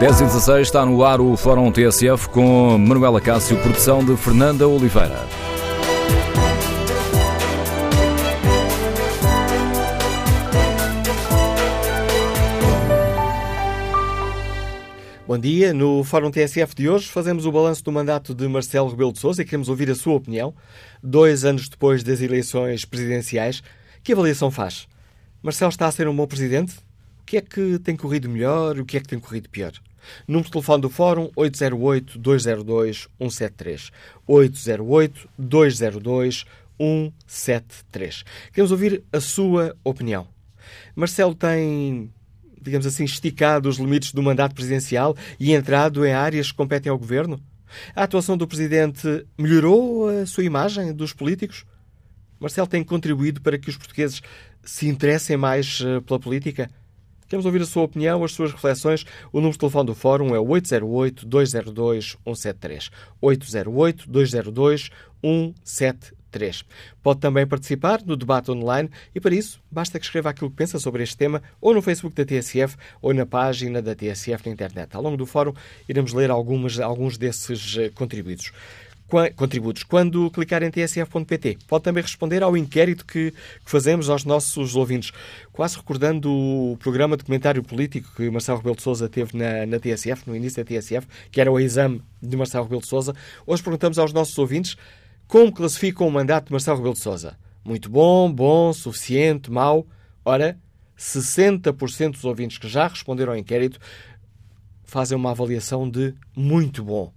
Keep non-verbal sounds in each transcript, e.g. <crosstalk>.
10 e 16 está no ar o Fórum TSF com Manuela Cássio, produção de Fernanda Oliveira. Bom dia. No Fórum TSF de hoje fazemos o balanço do mandato de Marcelo Rebelo de Sousa e queremos ouvir a sua opinião. Dois anos depois das eleições presidenciais, que avaliação faz? Marcelo está a ser um bom presidente? O que é que tem corrido melhor? O que é que tem corrido pior? Número de telefone do Fórum 808-202-173. 808-202-173. Queremos ouvir a sua opinião. Marcelo tem digamos assim, esticado os limites do mandato presidencial e entrado em áreas que competem ao governo? A atuação do presidente melhorou a sua imagem dos políticos? Marcelo tem contribuído para que os portugueses se interessem mais eh, pela política? Queremos ouvir a sua opinião, as suas reflexões. O número de telefone do Fórum é 808-202-173. 808-202-173. 3. Pode também participar no debate online e, para isso, basta que escreva aquilo que pensa sobre este tema ou no Facebook da TSF ou na página da TSF na internet. Ao longo do fórum, iremos ler algumas, alguns desses eh, contributos contributos. Quando clicar em tsf.pt, pode também responder ao inquérito que, que, fazemos aos nossos ouvintes. Quase recordando o programa de comentário político que Marcelo Rebelo de Sousa teve na, na TSF, no início da TSF, que era o exame de Marcelo Rebelo de Sousa. Hoje perguntamos aos nossos ouvintes como classificam o mandato de Marcelo Rebelo de Sousa? Muito bom, bom, suficiente, mau? Ora, 60% dos ouvintes que já responderam ao inquérito fazem uma avaliação de muito bom.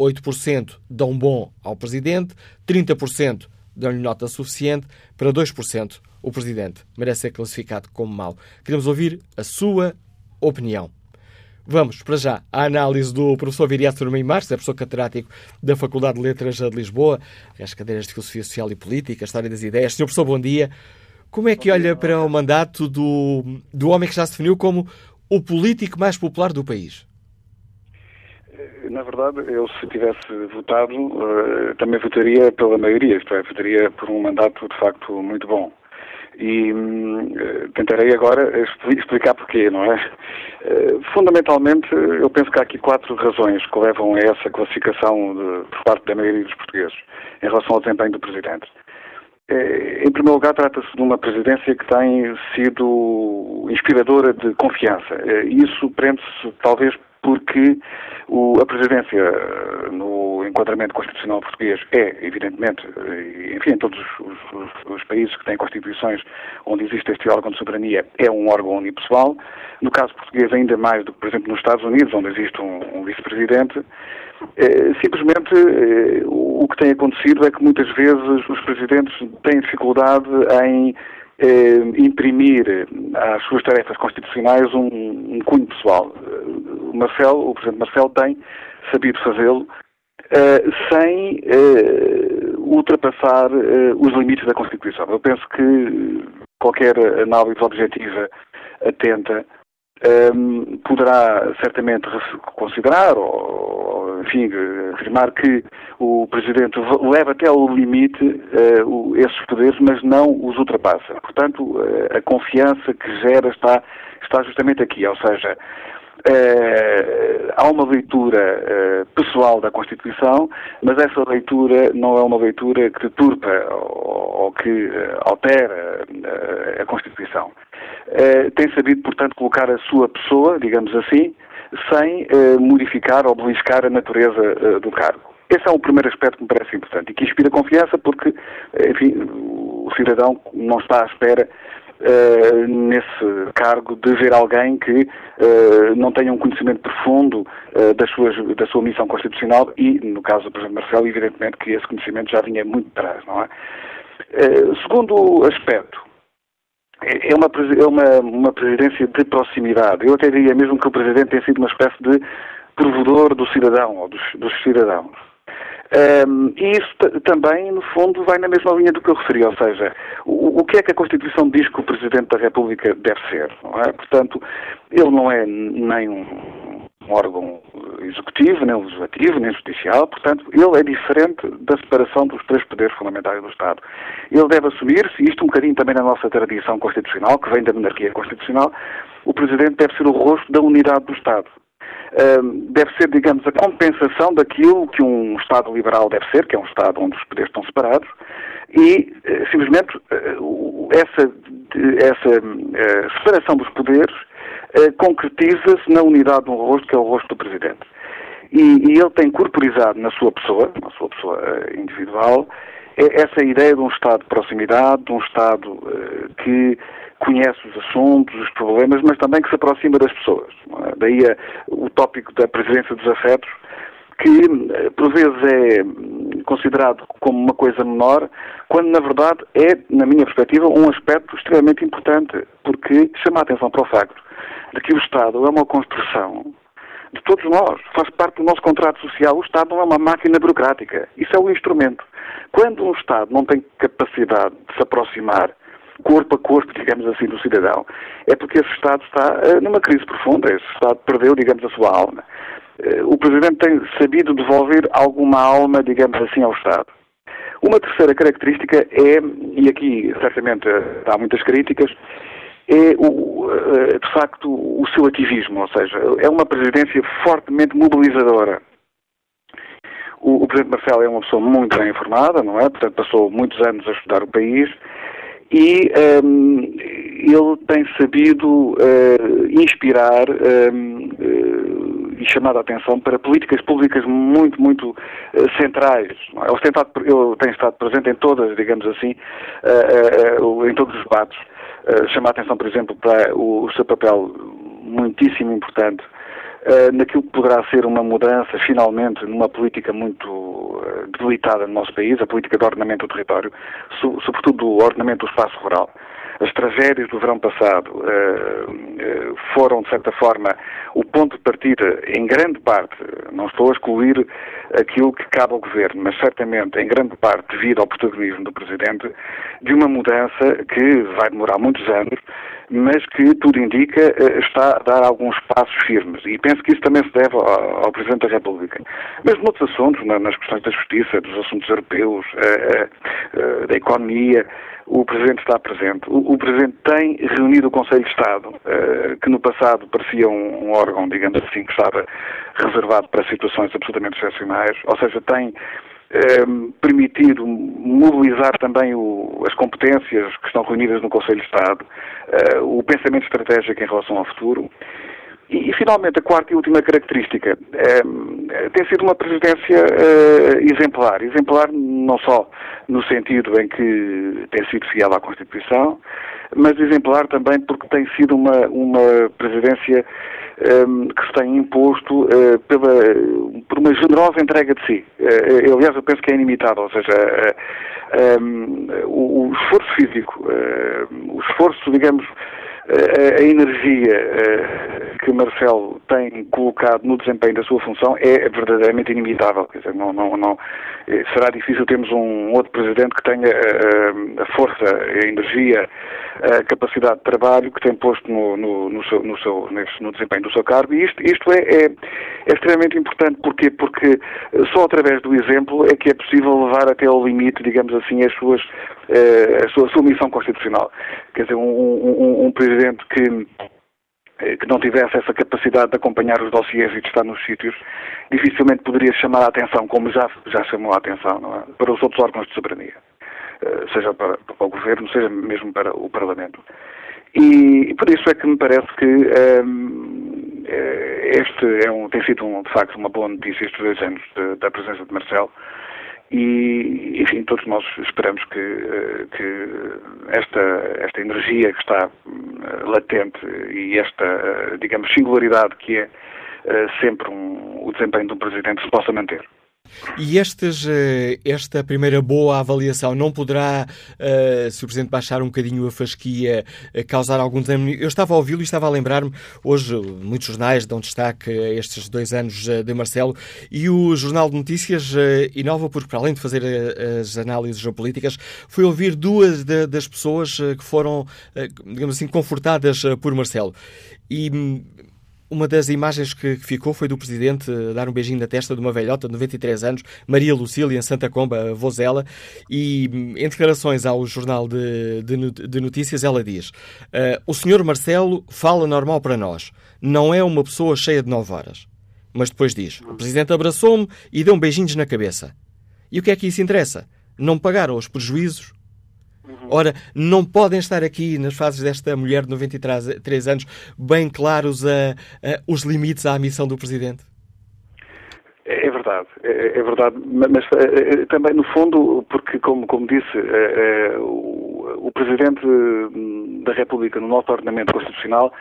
8% dão bom ao Presidente, 30% dão-lhe nota suficiente, para 2% o Presidente merece ser classificado como mau. Queremos ouvir a sua opinião. Vamos, para já, à análise do professor Viriato Firmino Marques, é professor catedrático da Faculdade de Letras de Lisboa, as cadeiras de Filosofia Social e Política, História das Ideias. Senhor professor, bom dia. Como é que olha para o mandato do, do homem que já se definiu como o político mais popular do país? Na verdade, eu se tivesse votado, eh, também votaria pela maioria, isto é, votaria por um mandato de facto muito bom. E hum, tentarei agora explicar porquê, não é? Eh, fundamentalmente, eu penso que há aqui quatro razões que levam a essa classificação de, por parte da maioria dos portugueses em relação ao desempenho do Presidente. Eh, em primeiro lugar, trata-se de uma presidência que tem sido inspiradora de confiança. Eh, isso prende-se, talvez, porque o, a presidência no enquadramento constitucional português é, evidentemente, enfim, em todos os, os, os, países que têm constituições onde existe este órgão de soberania, é um órgão unipessoal. No caso português, ainda mais do que, por exemplo, nos Estados Unidos, onde existe um, um vice-presidente. É, simplesmente o que tem acontecido é que muitas vezes os presidentes têm dificuldade em é, imprimir às suas tarefas constitucionais um, um cunho pessoal. O Marcelo, o Presidente Marcelo tem sabido fazê-lo uh, sem uh, ultrapassar os limites da Constituição. Eu penso que qualquer análise objetiva atenta um, poderá certamente considerar ou, enfim, afirmar que o Presidente leva até ao limite uh, esses poderes, mas não os ultrapassa. Portanto, uh, a confiança que gera está, está justamente aqui, ou seja, Uh, há uma leitura uh, pessoal da Constituição, mas essa leitura não é uma leitura que deturpa ou, ou que uh, altera a Constituição. tem sabido, portanto, colocar a sua pessoa, digamos assim, sem modificar ou beliscar a natureza do cargo. Esse é o primeiro aspecto que me parece importante e que inspira confiança porque, enfim, o cidadão não está à espera uh, nesse cargo de ver alguém que uh, não tenha um conhecimento profundo uh, das suas, da sua missão constitucional e, no caso do Presidente Marcelo, evidentemente que esse conhecimento já vinha muito atrás, não é? segundo aspecto, é, é uma, é uma, uma presidência de proximidade. Eu até diria mesmo que o Presidente tem sido uma espécie de provedor do cidadão ou dos, dos cidadãos. Um, e isso também, no fundo, vai na mesma linha do que eu referi, ou seja, o, o, que é que a Constituição diz que o Presidente da República deve ser? É? Portanto, ele não é nem um, um órgão executivo, nem legislativo, nem judicial, portanto, ele é diferente da separação dos três poderes fundamentais do Estado. Ele deve assumir-se, isto um bocadinho também na nossa tradição constitucional, que vem da monarquia constitucional, o Presidente deve ser o rosto da unidade do Estado. Deve ser, digamos, a compensação daquilo que um Estado liberal deve ser, que é um Estado onde os poderes estão separados, e simplesmente essa, essa separação dos poderes concretiza-se na unidade de um rosto, que é o rosto do Presidente. E, e, ele tem corporizado na sua pessoa, na sua pessoa individual, essa ideia de um Estado de proximidade, de um Estado que conhece os assuntos, os problemas, mas também que se aproxima das pessoas. É? Daí o tópico da presidência dos afetos, que eh, por vezes é considerado como uma coisa menor, quando na verdade é, na minha perspectiva, um aspecto extremamente importante, porque chama a atenção para o facto de que o Estado é uma construção de todos nós, faz parte do nosso contrato social. O Estado não é uma máquina burocrática, isso é um instrumento. Quando um Estado não tem capacidade de se aproximar corpo a corpo, digamos assim, do cidadão, é porque esse Estado está uh, numa crise profunda, esse Estado perdeu, digamos, a sua alma. Uh, o Presidente tem sabido devolver alguma alma, digamos assim, ao Estado. Uma terceira característica é, e aqui certamente há muitas críticas, é, o, de facto, o seu ativismo, ou seja, é uma presidência fortemente mobilizadora. O, o Presidente Marcelo é uma pessoa muito bem informada, não é? Portanto, passou muitos anos a estudar o país e um, ele tem sabido uh, inspirar um, uh, eh, e chamar a atenção para políticas públicas muito, muito uh, centrais. É? Ele tem, estado, ele tem, estado, presente em todas, digamos assim, em todos os debates. Chama a atenção, por exemplo, para o, o seu papel muitíssimo importante uh, naquilo que poderá ser uma mudança, finalmente, numa política muito uh, debilitada no nosso país, a política de ordenamento do território, so, sobretudo do ordenamento do espaço rural. As tragédias do verão passado uh, foram, de certa forma, o ponto de partida, em grande parte, não estou a excluir aquilo que cabe ao Governo, mas certamente, em grande parte, devido ao protagonismo do Presidente, de uma mudança que vai demorar muitos anos, mas que tudo indica eh, está a dar alguns passos firmes. E penso que isso também se deve ao, ao Presidente da República. Mas noutros assuntos, nas questões da justiça, dos assuntos europeus, eh, eh, da economia, o Presidente está presente. O, Presidente tem reunido o Conselho de Estado, que no passado parecia um, órgão, digamos assim, que estava reservado para situações absolutamente excepcionais, ou seja, tem Ehm, permitir mobilizar também o, as competências que estão reunidas no Conselho de Estado, uh, o pensamento estratégico em relação ao futuro. E, e, finalmente, a quarta e última característica ehm, tem sido uma presidência uh, exemplar. Exemplar não só no sentido em que tem sido fiel à Constituição, mas exemplar também porque tem sido uma, uma presidência um, que se tem imposto uh, pela, por uma generosa entrega de si. Uh, aliás, eu penso que é inimitável, ou seja, um, o, o, esforço físico, o esforço, digamos, a energia que Marcelo tem colocado no desempenho da sua função é verdadeiramente inimitável. Quer dizer, não, não, não, será difícil termos um outro presidente que tenha a força, a energia, a capacidade de trabalho que tem posto no, no, no, seu, no, seu, no desempenho do seu cargo. E isto, isto é, é, é, extremamente importante. Porquê? Porque só através do exemplo é que é possível levar até ao limite, digamos assim, as suas, a, sua, a sua missão constitucional. Quer dizer, um, um, um presidente que que não tivesse essa capacidade de acompanhar os dossiês e de estar nos sítios, dificilmente poderia chamar a atenção, como já, já chamou a atenção, é? para os outros órgãos de soberania. Eh, seja para, para, o Governo, seja mesmo para o Parlamento. E, e por isso é que me parece que um, ehm, eh, este é um, tem sido, um, de facto, uma boa notícia estes dois anos de, da presença de Marcelo. E, enfim, todos nós esperamos que, eh, que esta, esta energia que está latente e esta, digamos, singularidade que é sempre um, o desempenho de um Presidente se possa manter. E estes, eh, esta primeira boa avaliação não poderá, uh, se o Presidente baixar um bocadinho a fasquia, uh, causar algum desânimo? Eu estava a ouvi-lo e estava a lembrar-me, hoje muitos jornais dão destaque a estes dois anos de Marcelo e o Jornal de Notícias uh, inova porque, para além de fazer as análises geopolíticas, foi ouvir duas de, das pessoas que foram, digamos assim, confortadas por Marcelo. E hum, uma das imagens que ficou foi do Presidente dar um beijinho na testa de uma velhota de 93 anos, Maria Lucília, em Santa Comba, vozela, e em declarações ao Jornal de, de, de Notícias ela diz uh, o senhor Marcelo fala normal para nós, não é uma pessoa cheia de nove horas. Mas depois diz: o Presidente abraçou-me e deu um beijinhos na cabeça. E o que é que isso interessa? Não pagaram os prejuízos? Ora, não podem estar aqui, nas fases desta mulher de 93 anos, bem claros a, a, os limites à missão do Presidente? É, é verdade, é, é verdade, mas é, também no fundo, porque como, como disse, é, o, o, Presidente da República no nosso ordenamento constitucional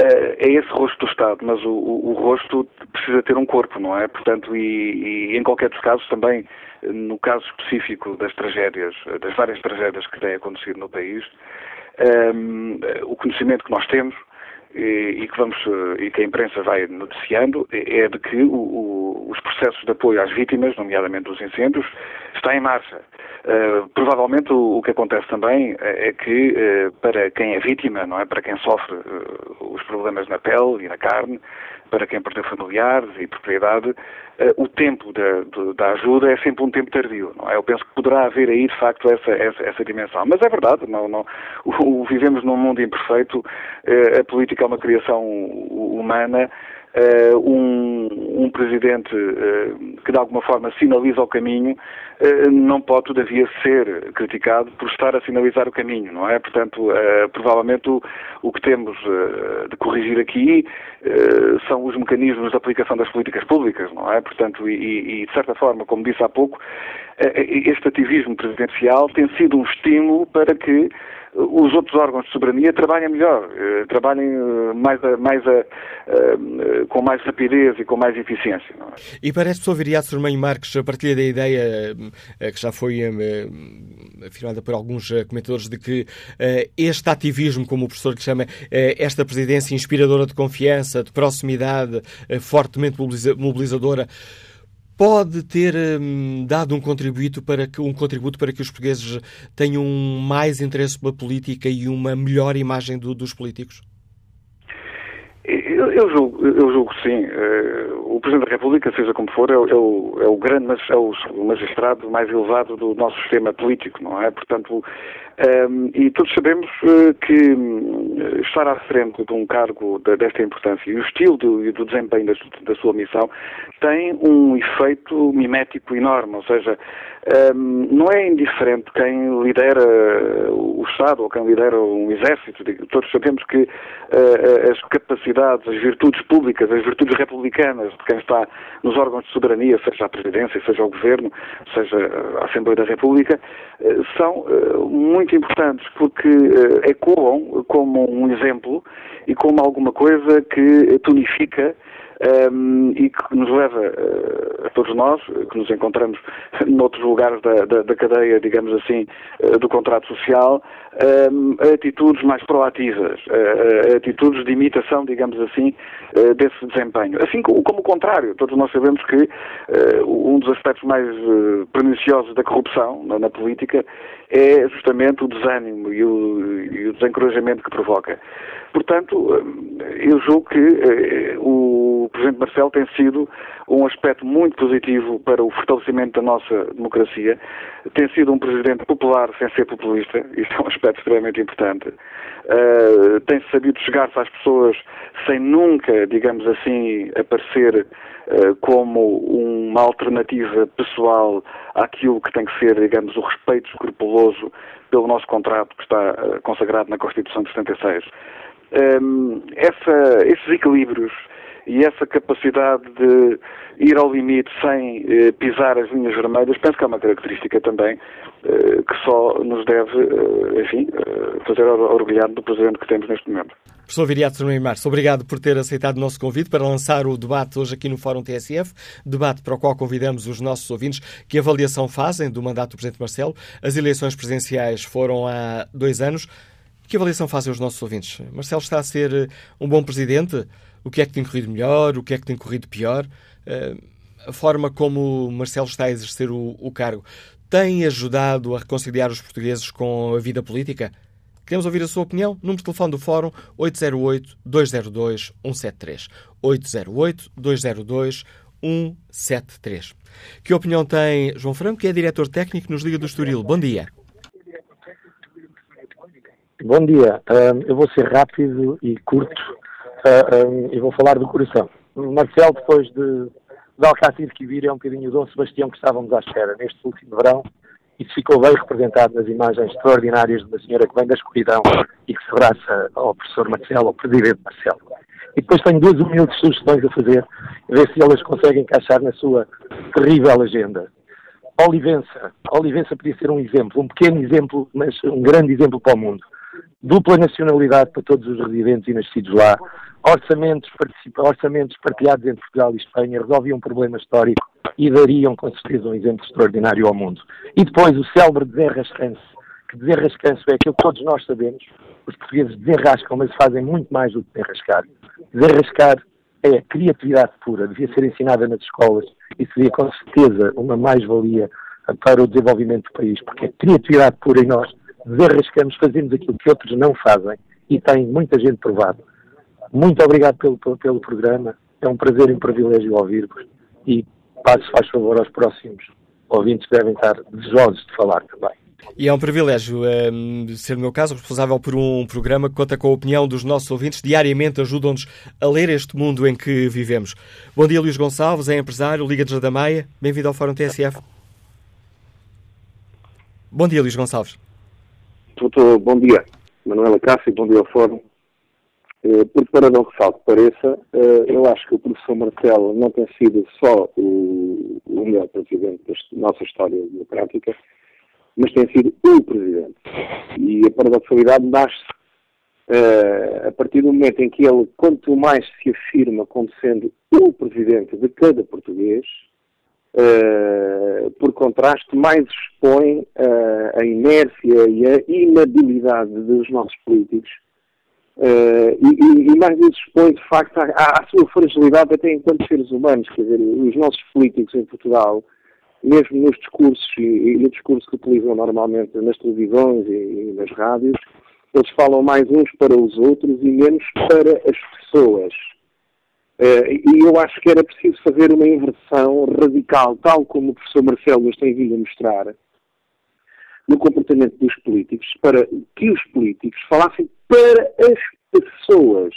é esse rosto do Estado, mas o, o, o, rosto precisa ter um corpo, não é? Portanto, e, e, em qualquer dos casos também, no caso específico das tragédias, das várias tragédias que têm acontecido no país, um, o conhecimento que nós temos e, que vamos e que a imprensa vai noticiando é de que o, o, os processos de apoio às vítimas, nomeadamente dos incêndios, está em marcha. Uh, provavelmente o, o, que acontece também é, é que uh, para quem é vítima, não é, para quem sofre uh, os problemas na pele e na carne, para quem perdeu familiares e propriedade, o tempo da, da, ajuda é sempre um tempo tardio. Não é? Eu penso que poderá haver aí, de facto, essa, essa, essa dimensão. Mas é verdade, não, não, o, vivemos num mundo imperfeito, a política é uma criação humana uh, um, um, presidente uh, que de alguma forma sinaliza o caminho uh, não pode todavia ser criticado por estar a sinalizar o caminho, não é? Portanto, provavelmente o, o, que temos de corrigir aqui são os mecanismos de aplicação das políticas públicas, não é? Portanto, e, e de certa forma, como disse há pouco, este ativismo presidencial tem sido um estímulo para que os outros órgãos de soberania trabalhem melhor, eh, trabalhem eh, mais, a, mais a, eh, com mais rapidez e com mais eficiência. É? E parece, professor Viriato Sormanho Marques, partilha da ideia que já foi afirmada por alguns comentadores de que este ativismo, como o professor lhe chama, esta presidência inspiradora de confiança, de proximidade, fortemente mobilizadora, pode ter hum, dado um contributo para que um contributo para que os portugueses tenham mais interesse pela política e uma melhor imagem do, dos políticos? Eu, eu, julgo, eu julgo sim. Uh, o Presidente da República, seja como for, é, é, o, é o, grande, mas é o magistrado mais elevado do nosso sistema político, não é? Portanto, um, e todos sabemos uh, que um, estar à frente de um cargo de, desta importância e o estilo do, do desempenho da, da, sua missão tem um efeito mimético enorme, ou seja, um, não é indiferente quem lidera o Estado ou quem lidera um exército. Todos sabemos que uh, as capacidades, as virtudes públicas, as virtudes republicanas de quem está nos órgãos de soberania, seja a Presidência, seja o Governo, seja a Assembleia da República, uh, são uh, muito importantes porque ecoam como um exemplo e como alguma coisa que tonifica um, e que nos leva uh, a todos nós, que nos encontramos <laughs> noutros lugares da, da, da cadeia, digamos assim, uh, do contrato social, um, a atitudes mais proativas, uh, atitudes de imitação, digamos assim, desse desempenho. Assim como, como, o contrário, todos nós sabemos que um dos aspectos mais perniciosos da corrupção na, na, política é justamente o desânimo e o, e o desencorajamento que provoca. Portanto, eu julgo que o o Presidente Marcelo tem sido um aspecto muito positivo para o fortalecimento da nossa democracia. Tem sido um Presidente popular sem ser populista, <laughs> isto é um aspecto extremamente importante. Uh, tem sabido chegar-se às pessoas sem nunca, digamos assim, aparecer uh, como uma alternativa pessoal àquilo que tem que ser, digamos, o respeito escrupuloso pelo nosso contrato que está uh, consagrado na Constituição de 76. Um, essa, esses equilíbrios e essa capacidade de ir ao limite sem eh, pisar as linhas vermelhas, penso que é uma característica também eh, que só nos deve, eh, enfim, eh, fazer orgulhar do Presidente que temos neste momento. Professor Viriato Nuno Marques, obrigado por ter aceitado o nosso convite para lançar o debate hoje aqui no Fórum TSF, debate para o qual convidamos os nossos ouvintes que avaliação fazem do mandato do Presidente Marcelo. As eleições presidenciais foram há dois anos. Que avaliação fazem os nossos ouvintes? Marcelo está a ser eh, um bom Presidente? O que é que tem corrido melhor, o que é que tem corrido pior. Uh, a forma como Marcelo está a exercer o, o, cargo tem ajudado a reconciliar os portugueses com a vida política? Queremos ouvir a sua opinião? Número de telefone do Fórum 808-202-173. 808-202-173. Que opinião tem João Franco, que é diretor técnico nos Liga do Estoril? Bom dia. Bom dia. eu vou ser rápido e curto uh, e vou falar do coração. Marcelo, depois de, de Alcácer que vir, é um bocadinho o Dom Sebastião que estávamos à espera neste último verão. Isso ficou bem representado nas imagens extraordinárias de uma senhora que vem da escuridão e que se abraça ao professor Marcelo, ao presidente Marcelo. E depois tenho duas humildes sugestões a fazer, a ver se elas conseguem encaixar na sua terrível agenda. Olivença. Olivença podia ser um exemplo, um pequeno exemplo, mas um grande exemplo para o mundo. Dupla nacionalidade para todos os residentes e nascidos lá. Orçamentos, orçamentos partilhados entre Portugal e Espanha resolviam um problema histórico e dariam com certeza um exemplo extraordinário ao mundo. E depois o célebre desenrascanço, que desenrascanço é aquilo que todos nós sabemos, os portugueses desenrascam, mas fazem muito mais do que desenrascar. Desenrascar é criatividade pura, devia ser ensinada nas escolas e seria com certeza uma mais-valia para o desenvolvimento do país, porque é criatividade pura e nós desenrascamos, fazemos aquilo que outros não fazem e tem muita gente provado. Muito obrigado pelo, pelo programa, é um prazer e um privilégio ouvir-vos e passo, faz favor, aos próximos ouvintes que devem estar desejosos de falar também. E é um privilégio um, ser, no meu caso, responsável por um programa que conta com a opinião dos nossos ouvintes. Diariamente ajudam-nos a ler este mundo em que vivemos. Bom dia, Luís Gonçalves, é empresário, Liga de Jardamaia. Bem-vindo ao Fórum TSF. Bom dia, Luís Gonçalves. Doutor, bom dia. Manuela Cássio, bom dia ao Fórum. Eh, porque para não que pareça, eh, eu acho que o professor Marcelo não tem sido só o, o melhor presidente da nossa história democrática, mas tem sido o presidente. E a paradoxalidade nasce uh, a partir do momento em que ele, quanto mais se afirma como sendo o presidente de cada português, uh, por contraste, mais expõe uh, a inércia e a inabilidade dos nossos políticos. E, e, mais expõe, de facto, à, sua fragilidade até enquanto seres humanos. Quer dizer, os nossos políticos em Portugal mesmo nos discursos e, e, no discurso que utilizam normalmente nas televisões e, e, nas rádios, eles falam mais uns para os outros e menos para as pessoas. Uh, e eu acho que era preciso fazer uma inversão radical, tal como o professor Marcelo nos tem vindo a mostrar, no comportamento dos políticos, para que os políticos falassem para as pessoas.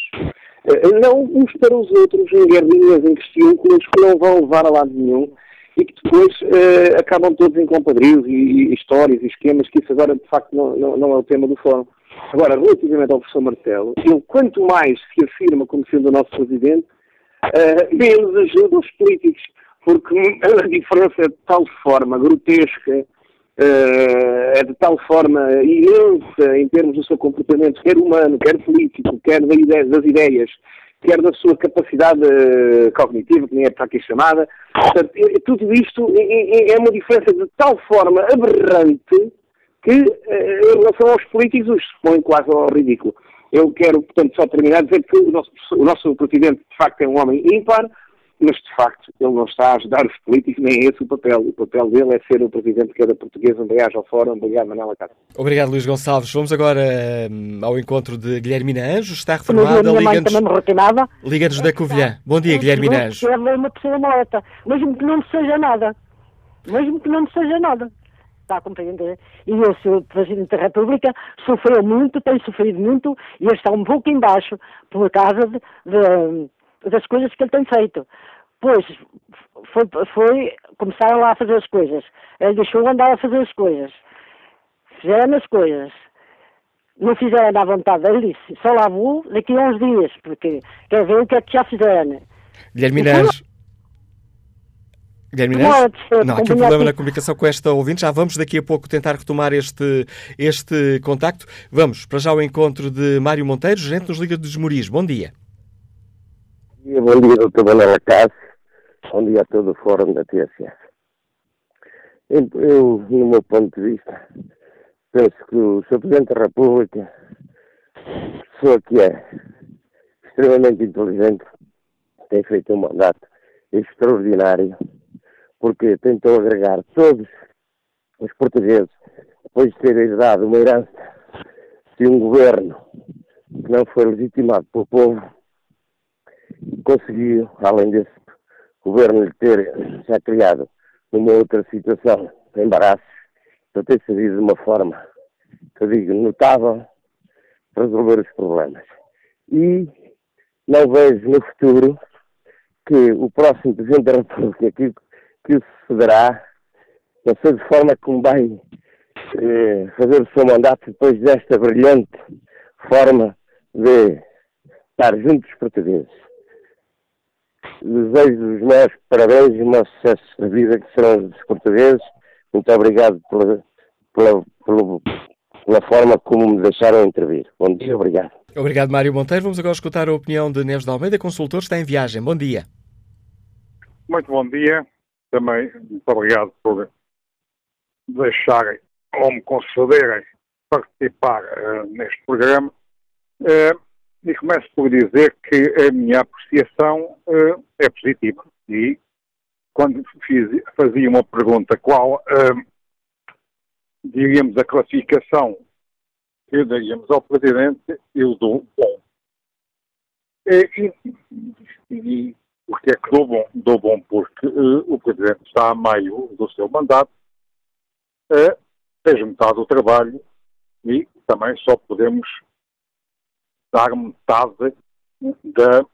Uh, não uns para os outros em guerrinhas, em questões que não vão levar a lado nenhum e que depois uh, acabam todos em compadrios e, e, histórias e esquemas, que isso agora de facto não, não, não, é o tema do fórum. Agora, relativamente ao professor Marcelo, ele quanto mais se afirma como sendo o nosso presidente, uh, menos ajuda os políticos, porque a diferença é de tal forma grotesca, uh, é de tal forma imensa em termos do seu comportamento, quer humano, quer político, quer das ideias, quer da sua capacidade uh, cognitiva, que nem é para aqui chamada. Portanto, tudo isto é, uma diferença de tal forma aberrante que, em relação aos políticos, os expõe quase ao ridículo. Eu quero, portanto, só terminar dizer que o nosso, o nosso presidente, de facto, é um homem ímpar, mas de facto ele não está a ajudar os políticos, nem é esse o papel. O papel dele é ser o presidente de cada português. Um beijo ao Fórum. Obrigado, Manuela Cássio. Obrigado, Luís Gonçalves. Vamos agora um, ao encontro de Guilhermina Anjos. Está reformada. Liga-nos Liga da Covilhã. Bom dia, Guilhermina Anjos. é uma pessoa maleta, mesmo que não me seja nada. Mesmo que não me seja nada. Está a compreender? E o seu Presidente da República sofreu muito, tem sofrido muito e está um pouco embaixo por causa de, de das coisas que ele tem feito. Pois, foi, foi, começaram lá a fazer as coisas. Ele deixou andar a fazer as coisas. Fizeram as coisas. Não fizeram à vontade. Ele disse, só lá vou daqui a uns dias, porque quer ver o que é que já fizeram. Guilherme Inês. Guilherme Inês? Não, há aqui um problema na comunicação com esta ouvinte. Já vamos daqui a pouco tentar retomar este, este contacto. Vamos para já ao encontro de Mário Monteiro, gerente nos Liga dos Moris. Bom dia. Bom dia, doutor Manuela Cássio. Bom dia a todo o fórum da TSF. Eu, no meu ponto de vista, penso que o Sr. Presidente da República, pessoa que é extremamente inteligente, tem feito um mandato extraordinário, porque tentou agregar todos os portugueses, depois de ter herdado uma herança de um governo que não foi legitimado pelo povo, conseguiu, além desse governo lhe ter já criado numa outra situação de embaraços, para ter sabido de uma forma, que eu digo, notável, resolver os problemas. E não vejo no futuro que o próximo Presidente da República que, que sucederá, não sei de forma como vai eh, fazer o seu mandato depois desta brilhante forma de estar junto dos portugueses. Desejo os meus parabéns e o meu sucesso na vida que serão os portugueses. Muito obrigado pela, pela, pela, pela forma como me deixaram intervir. Bom dia, obrigado. Obrigado, Mário Monteiro. Vamos agora escutar a opinião de Neves de Almeida, consultor, está em viagem. Bom dia. Muito bom dia. Também muito obrigado por deixarem ou me concederem participar uh, neste programa. Uh, e começo por dizer que a minha apreciação uh, é positiva. E quando fiz, fazia uma pergunta qual, diríamos, a classificação que daríamos ao Presidente, eu dou bom. E, e, e porque é que dou bom? Dou bom porque uh, o Presidente está a meio do seu mandato, uh, fez metade do trabalho e também só podemos dar metade da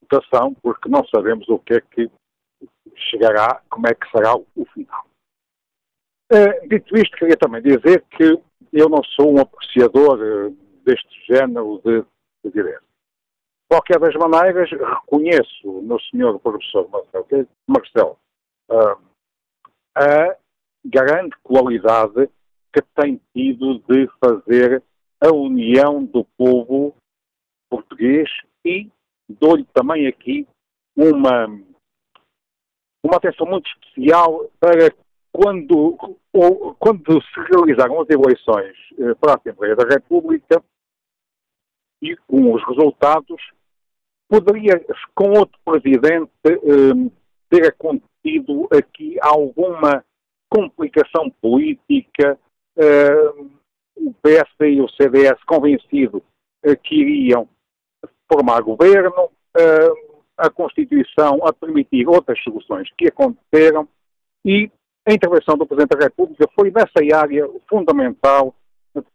votação, porque não sabemos o que é que chegará, como é que será o final. Uh, dito isto, queria também dizer que eu não sou um apreciador uh, deste género de, de direito. Qualquer das maneiras, reconheço no senhor professor Marcelo, uh, a grande qualidade que tem tido de fazer a união do povo português e dou-lhe também aqui uma, uma atenção muito especial para quando, ou, quando se realizaram as eleições eh, para a Assembleia da República e com os resultados, poderia, com outro presidente, eh, ter acontecido aqui alguma complicação política, eh, o PS e o CDS convencido que iriam formar governo, a Constituição a permitir outras soluções que aconteceram e a intervenção do Presidente da República foi nessa área fundamental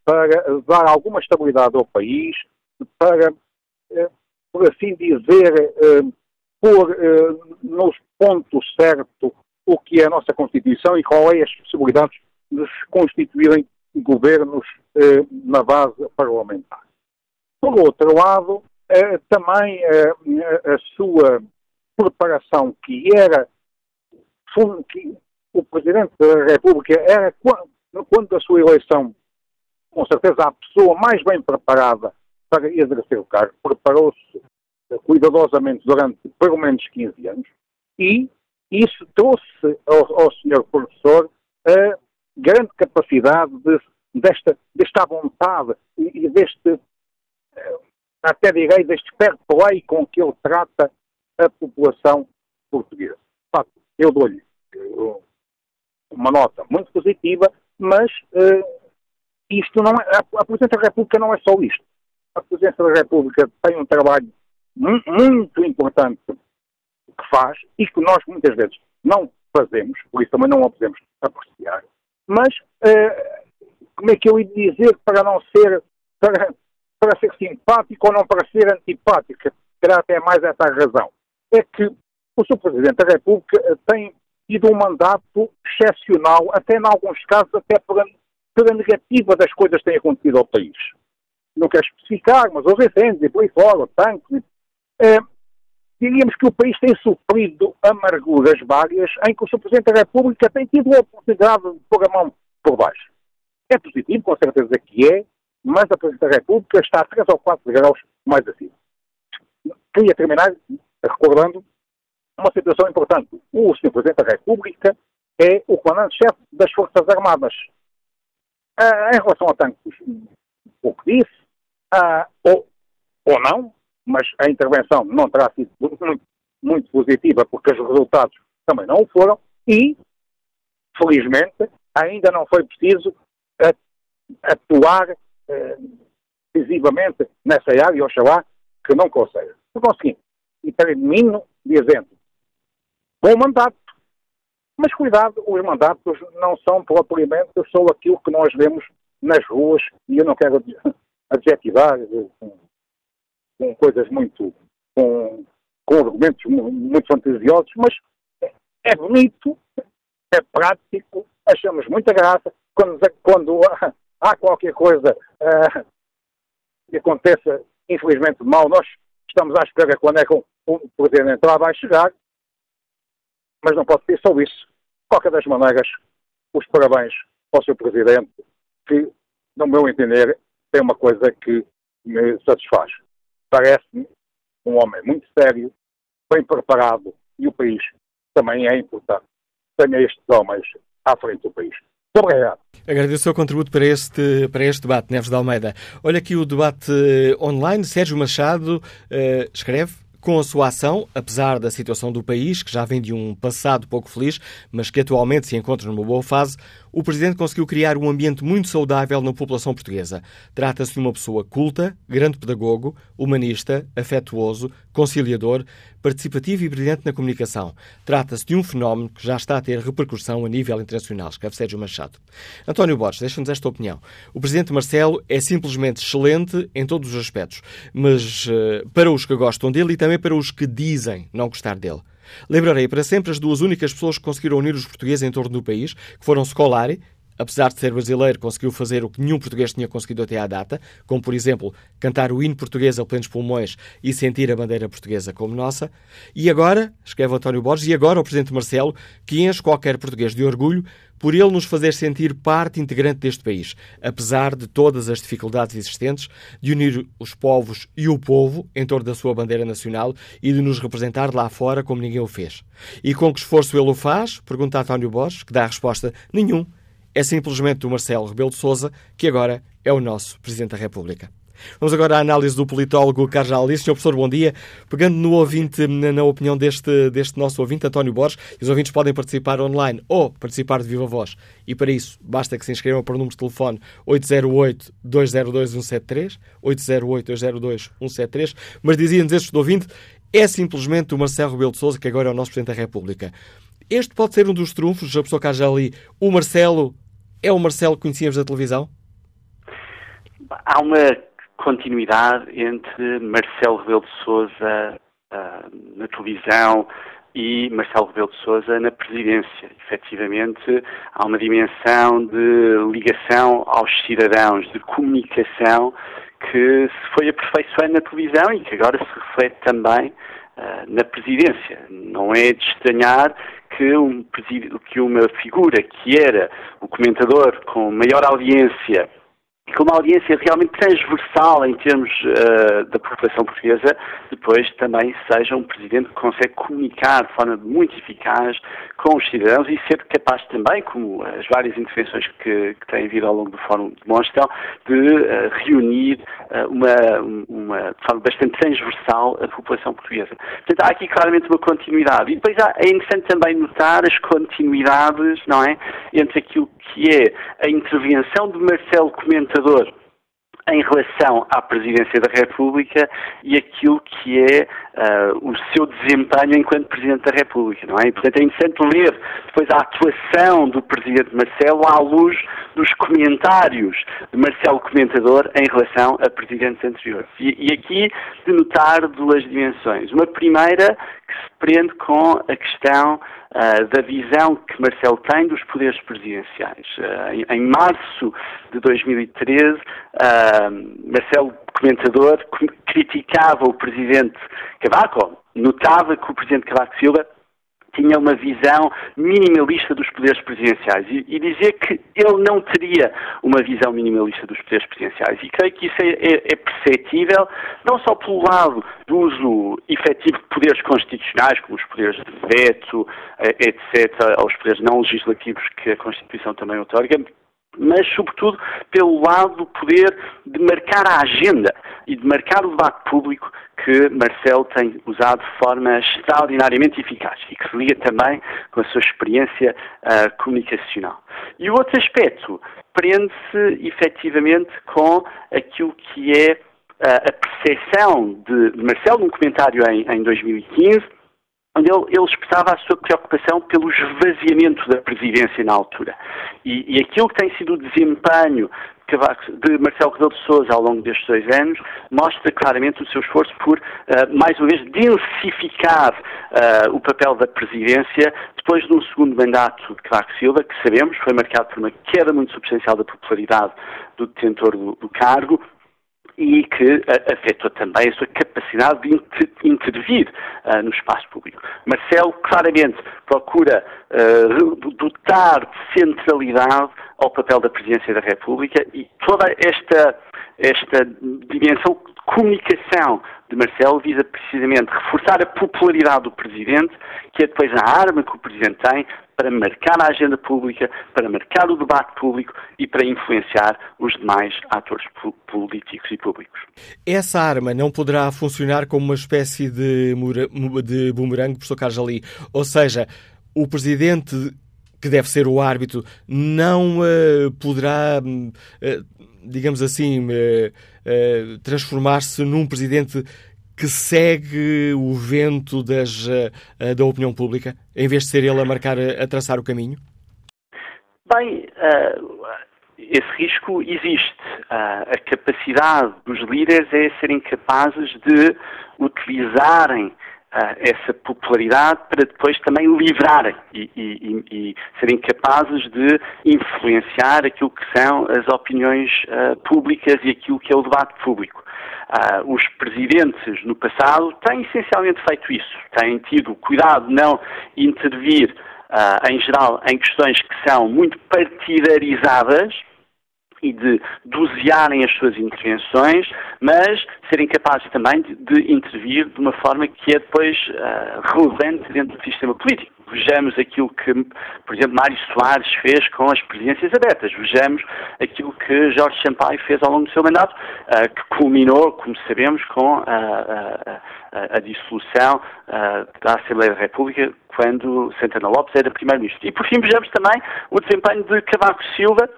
para dar alguma estabilidade ao país, para, eh, por assim dizer, eh, pôr eh, nos pontos certos o que é a nossa Constituição e qual é as possibilidades de se constituírem governos na base parlamentar. Por outro lado, também a sua preparação, que era que o Presidente da República era, quando da sua eleição, com certeza a pessoa mais bem preparada para exercer o cargo, preparou-se cuidadosamente durante pelo menos 15 anos e isso trouxe ao, ao Sr. Professor a grande capacidade de, desta, desta vontade e, deste, eh, até direi, deste fair play com que ele trata a população portuguesa. Eu dou-lhe uma nota muito positiva, mas uh, isto não é, a, a Presidência da República não é só isto. A Presidência da República tem um trabalho muito importante que faz e que nós muitas vezes não fazemos, por isso também não a podemos apreciar. Mas uh, como é que eu ia dizer para não ser para, para ser simpático ou não para ser antipático? Terá até mais essa razão. É que o Sr. Presidente da República tem e de um mandato excepcional, até em alguns casos, até pela, pela negativa das coisas que têm acontecido ao país. Não quero especificar, mas os incêndios e por aí fora, tanques. É, diríamos que o país tem sofrido amarguras várias em que o Sr. Presidente da República tem tido a oportunidade de pôr a mão por baixo. É positivo, com certeza que é, mas a Presidente da República está a 3 ou 4 graus mais acima. Queria terminar recordando uma situação importante. O Sr. Presidente da República é o comandante-chefe das Forças Armadas. Ah, em relação a tanques, o que disse, ah, ou, ou não, mas a intervenção não terá sido muito, muito positiva porque os resultados também não o foram e, felizmente, ainda não foi preciso atuar eh, decisivamente nessa área, oxalá, que não consegue. Por conseguinte, e termino dizendo bom mandato. Mas cuidado, os mandatos não são propriamente só aquilo que nós vemos nas ruas, e eu não quero adjetivar com, com coisas muito. Com, com argumentos muito fantasiosos, mas é bonito, é prático, achamos muita graça. Quando, quando há qualquer coisa uh, que aconteça, infelizmente, mal, nós estamos à espera quando é que o Presidente lá vai chegar, mas não pode ser só isso. De qualquer das maneiras, os parabéns ao Sr. Presidente, que, no meu entender, tem uma coisa que me satisfaz. Parece-me um homem muito sério, bem preparado e o país também é importante. Tenha estes homens à frente do país. Muito obrigado. Agradeço o seu contributo para este, para este debate, Neves de Almeida. Olha aqui o debate eh, online. Sérgio Machado uh, escreve com a sua ação, apesar da situação do país, que já vem de um passado pouco feliz, mas que atualmente se encontra numa boa fase, o Presidente conseguiu criar um ambiente muito saudável na população portuguesa. Trata-se de uma pessoa culta, grande pedagogo, humanista, afetuoso, conciliador, participativo e brilhante na comunicação. Trata-se de um fenómeno que já está a ter repercussão a nível internacional, escreve Sérgio Machado. António Borges, deixa-nos esta opinião. O Presidente Marcelo é simplesmente excelente em todos os aspectos, mas uh, para os que gostam dele e também para os que dizem não gostar dele. Lembrarei para sempre as duas únicas pessoas que conseguiram unir os portugueses em torno do país, que foram Scolari, apesar de ser brasileiro, conseguiu fazer o que nenhum português tinha conseguido até à data, como, por exemplo, cantar o hino português a plenos pulmões e sentir a bandeira portuguesa como nossa. E agora, escreve António Borges, e agora o Presidente Marcelo, que enche qualquer português de orgulho por ele nos fazer sentir parte integrante deste país, apesar de todas as dificuldades existentes, de unir os povos e o povo em torno da sua bandeira nacional e de nos representar lá fora como ninguém o fez. E com que esforço ele o faz? Pergunta António Borges, que dá a resposta: nenhum é simplesmente o Marcelo Rebelo de Sousa, que agora é o nosso Presidente da República. Vamos agora à análise do politólogo Carlos Alice. Senhor Professor, bom dia. Pegando no ouvinte, na, na, opinião deste, deste nosso ouvinte, António Borges, os ouvintes podem participar online ou participar de viva voz. E para isso, basta que se inscrevam para o número de telefone 808-202-173, 808-202-173. Mas dizia-nos este ouvinte, é simplesmente o Marcelo Rebelo de Sousa, que agora é o nosso Presidente da República. Este pode ser um dos trunfos, a pessoa que já ali, o Marcelo é o Marcelo que conhecíamos da televisão? Há uma continuidade entre Marcelo Rebelo de Sousa uh, na televisão e Marcelo Rebelo de Sousa na presidência. Efetivamente, há uma dimensão de ligação aos cidadãos, de comunicação, que se foi aperfeiçoando na televisão e que agora se reflete também uh, na presidência. Não é de estranhar que, um, que uma figura que era o comentador com maior audiência e com uma audiência realmente transversal em termos uh, da população portuguesa, depois também seja um presidente que consegue comunicar de forma muito eficaz com os cidadãos e ser capaz também, como as várias intervenções que, que têm havido ao longo do fórum demonstram, de uh, reunir uh, uma, uma, de forma bastante transversal a população portuguesa. Portanto, há aqui claramente uma continuidade. E depois há, é interessante também notar as continuidades, não é, entre aquilo que é a intervenção de Marcelo Comentador em relação à presidência da República e aquilo que é uh, o seu desempenho enquanto Presidente da República, não é? E, portanto, é interessante ler depois a atuação do Presidente Marcelo à luz dos comentários de Marcelo Comentador em relação a presidentes anteriores. E, e aqui de notar duas dimensões. Uma primeira que se prende com a questão da visão que Marcelo tem dos poderes presidenciais. Uh, em, março de 2013, uh, Marcelo, comentador, criticava o presidente Cavaco, notava que o presidente Cavaco Silva tinha uma visão minimalista dos poderes presidenciais e, e dizer que ele não teria uma visão minimalista dos poderes presidenciais. E creio que isso é, é, é perceptível, não só pelo lado do uso efetivo de poderes constitucionais, como os poderes de veto, eh, etc., aos poderes não legislativos que a Constituição também otorga, mas, sobretudo, pelo lado do poder de marcar a agenda e de marcar o debate público que Marcelo tem usado de forma extraordinariamente eficaz e que se liga também com a sua experiência uh, comunicacional. E o outro aspecto prende-se efetivamente com aquilo que é uh, a percepção de, Marcelo num comentário em, em 2015 onde ele, ele, expressava a sua preocupação pelo esvaziamento da presidência na altura. E, e aquilo que tem sido o desempenho de Marcelo Rebelo de Sousa ao longo destes dois anos mostra claramente o seu esforço por, uh, mais uma vez, densificar uh, o papel da presidência depois de um segundo mandato de Cavaco Silva, que sabemos foi marcado por uma queda muito substancial da popularidade do detentor do, do cargo, e que afetou também a sua capacidade de inter intervir uh, no espaço público. Marcelo claramente procura uh, dotar de centralidade ao papel da Presidência da República e toda esta, esta dimensão de comunicação de Marcelo visa precisamente reforçar a popularidade do Presidente, que é depois a arma que o Presidente tem para marcar a agenda pública, para marcar o debate público e para influenciar os demais atores políticos e públicos. Essa arma não poderá funcionar como uma espécie de, de bumerangue, professor Carlos Ali, ou seja, o Presidente que deve ser o árbitro, não uh, poderá, uh, digamos assim, uh, transformar-se num presidente que segue o vento das, uh, da opinião pública, em vez de ser ele a marcar, a traçar o caminho? Bem, uh, esse risco existe. Uh, a capacidade dos líderes é serem capazes de utilizarem essa popularidade para depois também livrarem e, e, e, serem capazes de influenciar aquilo que são as opiniões públicas e aquilo que é o debate público. Uh, os presidentes no passado têm essencialmente feito isso, têm tido cuidado de não intervir, uh, em geral, em questões que são muito partidarizadas e de dosearem as suas intervenções, mas serem capazes também de, de intervir de uma forma que é depois uh, relevante dentro do sistema político. Vejamos aquilo que, por exemplo, Mário Soares fez com as presidências abertas. Vejamos aquilo que Jorge Sampaio fez ao longo do seu mandato, uh, que culminou, como sabemos, com a, a, a dissolução uh, da Assembleia da República quando Santana Lopes era Primeiro-Ministro. E, por fim, vejamos também o desempenho de Cavaco Silva,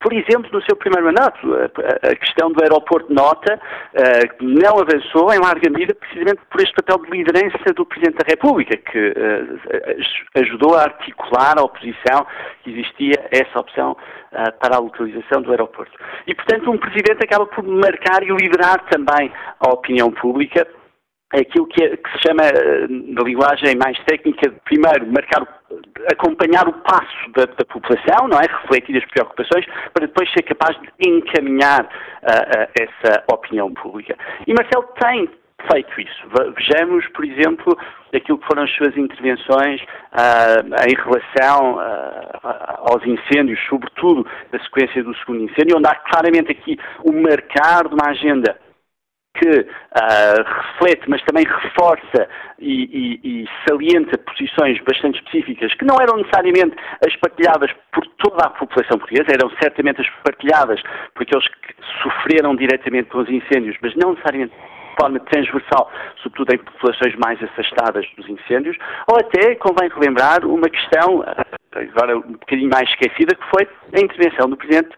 por exemplo, no seu primeiro mandato, a, questão do aeroporto Nota uh, não avançou em larga medida precisamente por este papel de liderança do Presidente da República, que uh, ajudou a articular a oposição que existia essa opção uh, para a localização do aeroporto. E, portanto, um Presidente acaba por marcar e liderar também a opinião pública aquilo que, é, que se chama, na linguagem mais técnica, primeiro, marcar o acompanhar o passo da, da, população, não é? Refletir as preocupações, para depois ser capaz de encaminhar uh, uh, essa opinião pública. E Marcelo tem feito isso. Vejamos, por exemplo, aquilo que foram as suas intervenções uh, em relação aos incêndios, sobretudo da sequência do segundo incêndio, onde há claramente aqui o marcar de uma agenda que uh, reflete, mas também reforça e, e, e, salienta posições bastante específicas que não eram necessariamente as partilhadas por toda a população portuguesa, eram certamente as partilhadas por aqueles que sofreram diretamente com os incêndios, mas não necessariamente de forma transversal, sobretudo em populações mais afastadas dos incêndios, ou até convém relembrar uma questão, ah, agora um bocadinho mais esquecida, que foi a intervenção do Presidente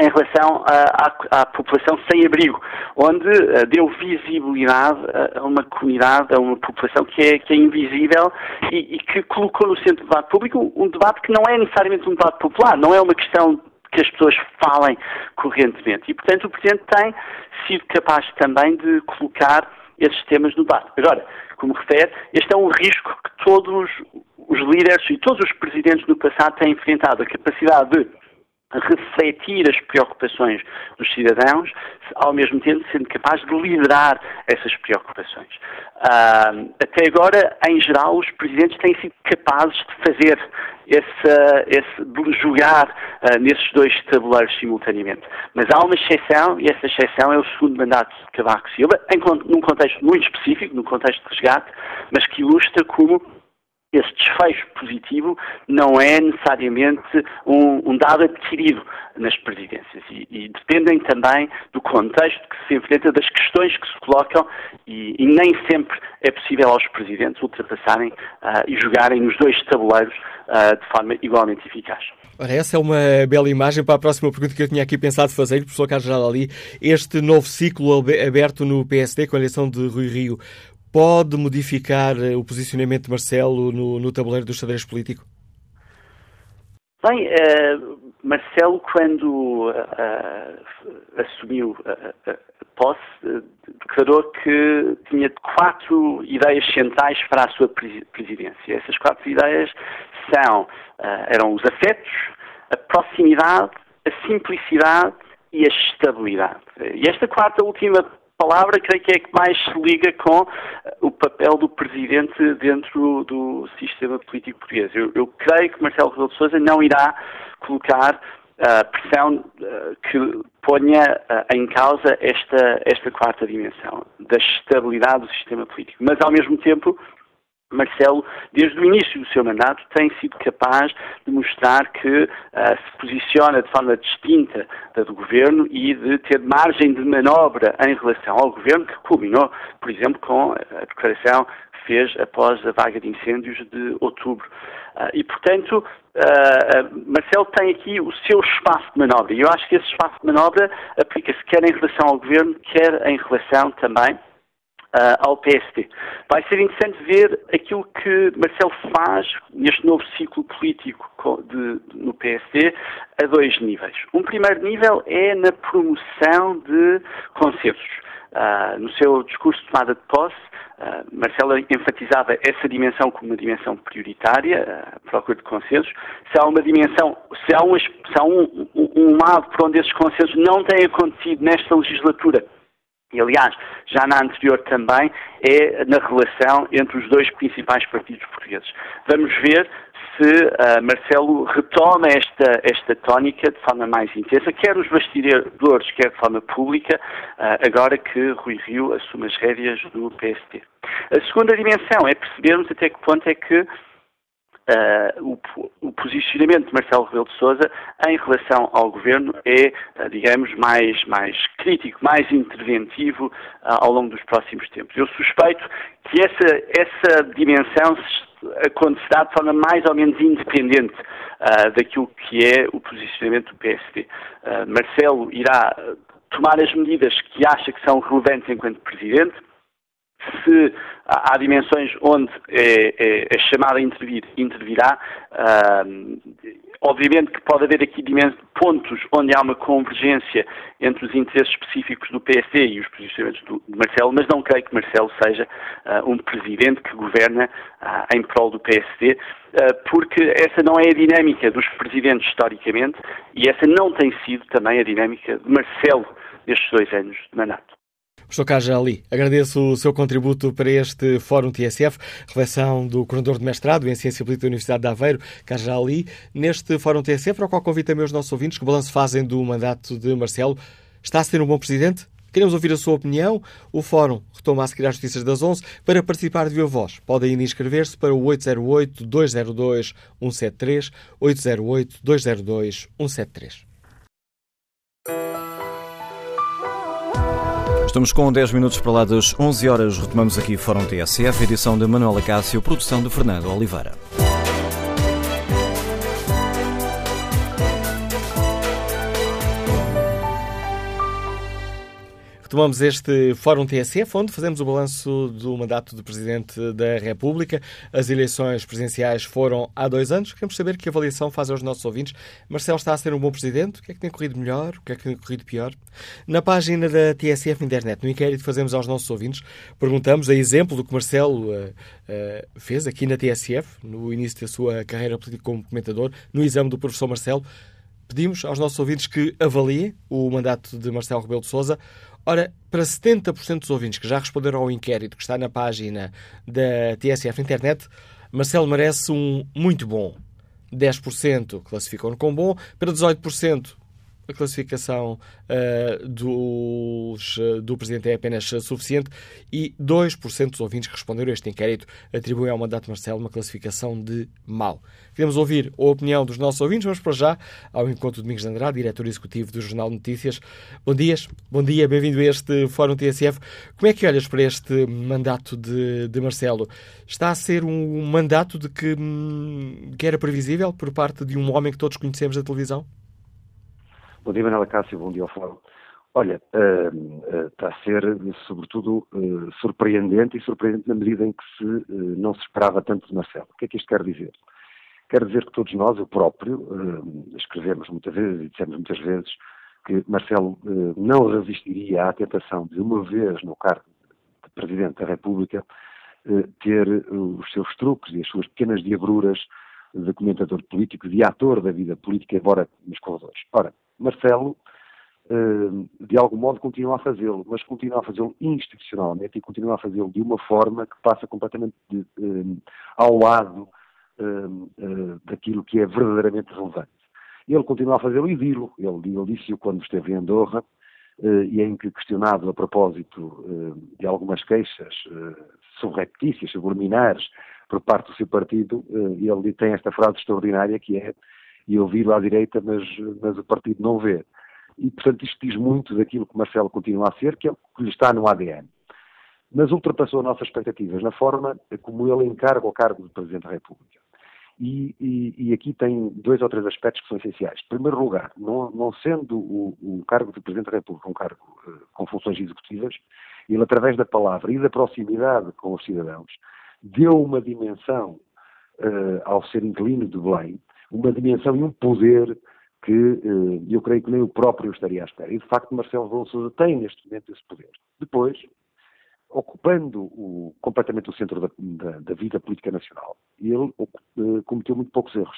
em relação à, à, população sem abrigo, onde uh, deu visibilidade a, uma comunidade, a uma população que é, que é invisível e, e, que colocou no centro do debate público um debate que não é necessariamente um debate popular, não é uma questão que as pessoas falem correntemente. E, portanto, o Presidente tem sido capaz também de colocar esses temas no debate. Agora, como refere, este é um risco que todos os líderes e todos os presidentes no passado têm enfrentado, a capacidade de refletir as preocupações dos cidadãos, ao mesmo tempo sendo capaz de liderar essas preocupações. Uh, até agora, em geral, os presidentes têm sido capazes de fazer esse, esse de jogar uh, nesses dois tabuleiros simultaneamente. Mas há uma exceção, e essa exceção é o segundo mandato de Cavaco Silva, em, num contexto muito específico, num contexto de resgate, mas que ilustra como esse desfecho positivo não é necessariamente um, um dado adquirido nas presidências e, e, dependem também do contexto que se enfrenta, das questões que se colocam e, e nem sempre é possível aos presidentes ultrapassarem uh, e jogarem nos dois tabuleiros uh, de forma igualmente eficaz. Ora, essa é uma bela imagem para a próxima pergunta que eu tinha aqui pensado fazer, professor Carlos Jalali. Este novo ciclo aberto no PSD com a eleição de Rui Rio pode modificar eh, o posicionamento de Marcelo no, no tabuleiro do xadrez político? Bem, uh, Marcelo, quando uh, assumiu a, a posse, uh, declarou que tinha quatro ideias centrais para a sua presidência. Essas quatro ideias são, eram os afetos, a proximidade, a simplicidade e a estabilidade. E esta quarta última palavra creio que é que mais se liga com o papel do Presidente dentro do sistema político português. Eu, eu creio que Marcelo Rebelo de Sousa não irá colocar uh, pressão uh, que ponha uh, em causa esta, esta quarta dimensão, da estabilidade do sistema político. Mas, ao mesmo tempo, Marcelo, desde o início do seu mandato, tem sido capaz de mostrar que uh, se posiciona de forma distinta da do governo e de ter margem de manobra em relação ao governo, que culminou, por exemplo, com a declaração que fez após a vaga de incêndios de outubro. Uh, e, portanto, uh, Marcelo tem aqui o seu espaço de manobra. E eu acho que esse espaço de manobra aplica-se quer em relação ao governo, quer em relação também uh, ao PSD. Vai ser interessante ver aquilo que Marcelo faz neste novo ciclo político de, no PSD a dois níveis. Um primeiro nível é na promoção de consensos. Uh, no seu discurso de tomada de posse, uh, Marcelo enfatizava essa dimensão como uma dimensão prioritária, a procura de consensos. Se há uma dimensão, se há, um, se há um, um, um lado por onde esses consensos não têm acontecido nesta legislatura, e aliás, já na anterior também, é na relação entre os dois principais partidos portugueses. Vamos ver se uh, Marcelo retoma esta, esta tónica de forma mais intensa, quer nos bastidores, quer de forma pública, uh, agora que Rui Rio assume as rédeas do PST. A segunda dimensão é percebermos até que ponto é que Uh, o, o, posicionamento de Marcelo Rebelo de Sousa em relação ao governo é, uh, digamos, mais, mais crítico, mais interventivo uh, ao longo dos próximos tempos. Eu suspeito que essa, essa dimensão acontecerá de forma mais ou menos independente daquilo que é o posicionamento do PSD. Marcelo irá tomar as medidas que acha que são relevantes enquanto Presidente, se há dimensões onde é, é, é chamada intervir, intervirá. Uh, obviamente que pode haver aqui pontos onde há uma convergência entre os interesses específicos do PSD e os posicionamentos do, de Marcelo, mas não creio que Marcelo seja uh, um presidente que governa uh, em prol do PSD, porque essa não é a dinâmica dos presidentes historicamente e essa não tem sido também a dinâmica de Marcelo nestes dois anos de mandato. Professor Caja Ali, agradeço o seu contributo para este Fórum TSF, reflexão do coordenador de mestrado em Ciência Política da Universidade de Aveiro, Caja Ali. Neste Fórum TSF, para o qual convido também os nossos ouvintes, que balanço fazem do mandato de Marcelo. Está a ser um bom presidente? Queremos ouvir a sua opinião. O Fórum retoma a seguir às notícias das 11. Para participar de viva voz, podem ainda inscrever-se para o 808-202-173, 808-202-173. Estamos com 10 minutos para lá das 11 horas. Retomamos aqui Fórum TSF, edição de Manuela Cássio, produção de Fernando Oliveira. Retomamos este Fórum TSF, onde fazemos o balanço do mandato do Presidente da República. As eleições presidenciais foram há dois anos. Queremos saber que avaliação fazem os nossos ouvintes. Marcelo está a ser um bom Presidente? O que é que tem corrido melhor? O que é que tem corrido pior? Na página da TSF Internet, no inquérito que fazemos aos nossos ouvintes, perguntamos, a exemplo do que Marcelo uh, uh, fez aqui na TSF, no início da sua carreira política como comentador, no exame do professor Marcelo, pedimos aos nossos ouvintes que avaliem o mandato de Marcelo Rebelo de Sousa Ora, para 70% dos ouvintes que já responderam ao inquérito que está na página da TSF Internet, Marcelo merece um muito bom. 10% classificam-no como bom, para 18% a classificação uh, dos, uh, do Presidente é apenas suficiente e 2% dos ouvintes que responderam a este inquérito atribuem ao mandato de Marcelo uma classificação de mau. Queremos ouvir a opinião dos nossos ouvintes, mas para já ao encontro de Domingos de Andrade, diretor executivo do Jornal Notícias. Bom dia, bom dia, bem-vindo a este Fórum TSF. Como é que olhas para este mandato de, de Marcelo? Está a ser um mandato de que, hum, que era previsível por parte de um homem que todos conhecemos da televisão? Bom dia, Manela Cássio, bom dia ao Fórum. Olha, uh, uh, está a ser, sobretudo, uh, surpreendente e surpreendente na medida em que se não se esperava tanto de Marcelo. O que é que isto quer dizer? Quero dizer que todos nós, eu próprio, escrevemos muitas vezes e dissemos muitas vezes que Marcelo não resistiria à tentação de, uma vez no cargo de Presidente da República, ter os seus truques e as suas pequenas diabruras de comentador político, de ator da vida política, embora nos corredores. Ora, Marcelo, eh, de algum modo, continua a fazê-lo, mas continua a fazê-lo institucionalmente e continua a fazê-lo de uma forma que passa completamente de, eh, ao lado eh, daquilo que é verdadeiramente relevante. Ele continua a fazê-lo e dilo. Ele, ele disse-o quando esteve em Andorra, e em que, questionado a propósito de algumas queixas subreptícias, subliminares, por parte do seu partido, ele tem esta frase extraordinária que é e eu viro à direita, mas, mas o partido não vê. E, portanto, isto diz muito daquilo que Marcelo continua a ser, que é o que lhe está no ADN. Mas ultrapassou nossas expectativas na forma como ele encarga o cargo de Presidente da República. E, e, e, aqui tem dois ou três aspectos que são essenciais. Em primeiro lugar, não, não sendo o, o, cargo de Presidente da República um cargo uh, com funções executivas, ele, através da palavra e da proximidade com os cidadãos, deu uma dimensão uh, ao ser inquilino de Belém uma dimensão e um poder que eh, eu creio que nem o próprio estaria à espera. E, de facto, Marcelo Rebelo Sousa tem neste momento esse poder. Depois, ocupando o, completamente o centro da, da, da, vida política nacional, ele eh, cometeu muito poucos erros.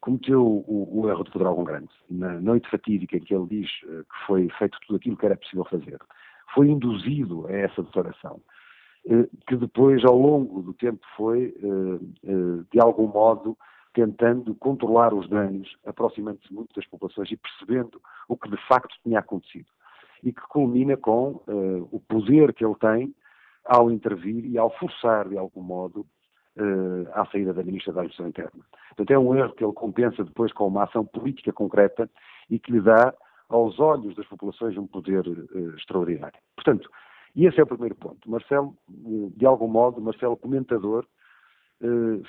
Cometeu o, o, erro de Pedro Grande, na noite fatídica em que ele diz eh, que foi feito tudo aquilo que era possível fazer. Foi induzido a essa declaração, que depois, ao longo do tempo, foi, de algum modo, tentando controlar os danos, aproximando-se muito das populações e percebendo o que de facto tinha acontecido. E que culmina com uh, o poder que ele tem ao intervir e ao forçar, de algum modo, uh, à saída da Ministra da Administração Interna. Portanto, é um erro que ele compensa depois com uma ação política concreta e que lhe dá, aos olhos das populações, um poder uh, extraordinário. Portanto, e esse é o primeiro ponto. Marcelo, de algum modo, Marcelo comentador, eh,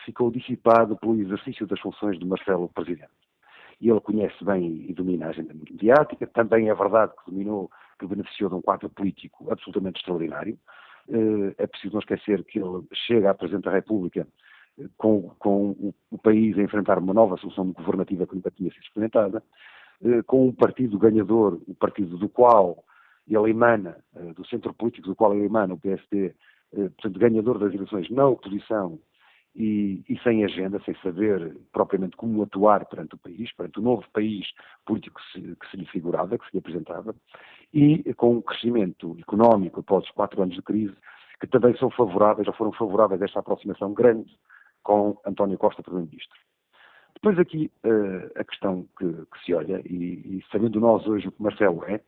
ficou dissipado pelo exercício das funções de Marcelo Presidente. E ele conhece bem e domina a agenda mediática, também é verdade que dominou, que beneficiou de um quadro político absolutamente extraordinário. Eh, é preciso não esquecer que ele chega à Presidente da República eh, com, com o, país a enfrentar uma nova solução governativa que nunca tinha sido experimentada, com um partido ganhador, o partido do qual ele emana, do centro político do qual ele emana, o PSD, portanto, ganhador das eleições na oposição e, e, sem agenda, sem saber propriamente como atuar perante o país, perante o novo país político que se, que se lhe figurava, que se lhe apresentava, e com um crescimento económico após os quatro anos de crise, que também são favoráveis, ou foram favoráveis a esta aproximação grande com António Costa, Primeiro-Ministro. Depois aqui uh, a questão que, que se olha, e, e, sabendo nós hoje o que Marcelo é,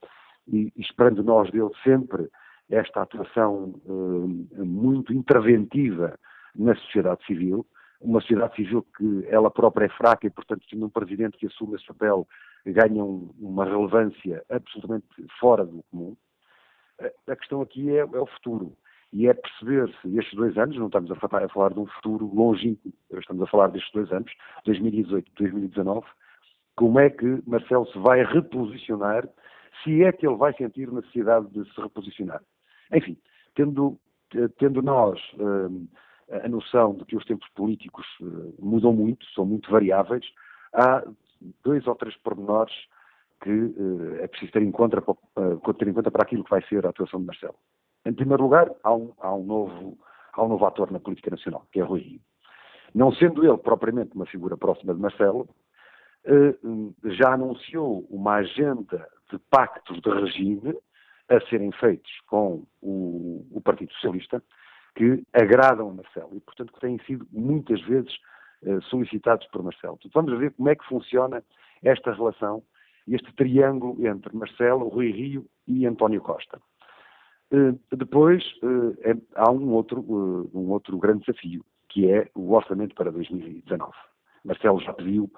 e, e esperando nós dele sempre esta atuação uh, muito interventiva na sociedade civil, uma sociedade civil que ela própria é fraca e, portanto, tendo um presidente que assume esse papel, ganha um, uma relevância absolutamente fora do comum. A questão aqui é, é o futuro. E é perceber se estes dois anos, não estamos a falar, a falar de um futuro longínquo, estamos a falar destes dois anos, 2018 2019, como é que Marcelo se vai reposicionar, se é que ele vai sentir necessidade de se reposicionar. Enfim, tendo, tendo nós. Hum, a noção de que os tempos políticos eh, mudam muito, são muito variáveis, há dois ou três pormenores que eh, é preciso ter em, conta, eh, ter em conta para aquilo que vai ser a atuação de Marcelo. Em primeiro lugar, há um, há um, novo, há um novo ator na política nacional, que é Rui Rio. Não sendo ele propriamente uma figura próxima de Marcelo, já anunciou uma agenda de pactos de regime a serem feitos com o, o Partido Socialista, que agradam a Marcelo e, portanto, que têm sido muitas vezes uh, solicitados por Marcelo. Portanto, vamos ver como é que funciona esta relação, este triângulo entre Marcelo, Rui Rio e António Costa. Uh, depois uh, é, há um outro, um outro grande desafio, que é o orçamento para 2019. Marcelo já pediu,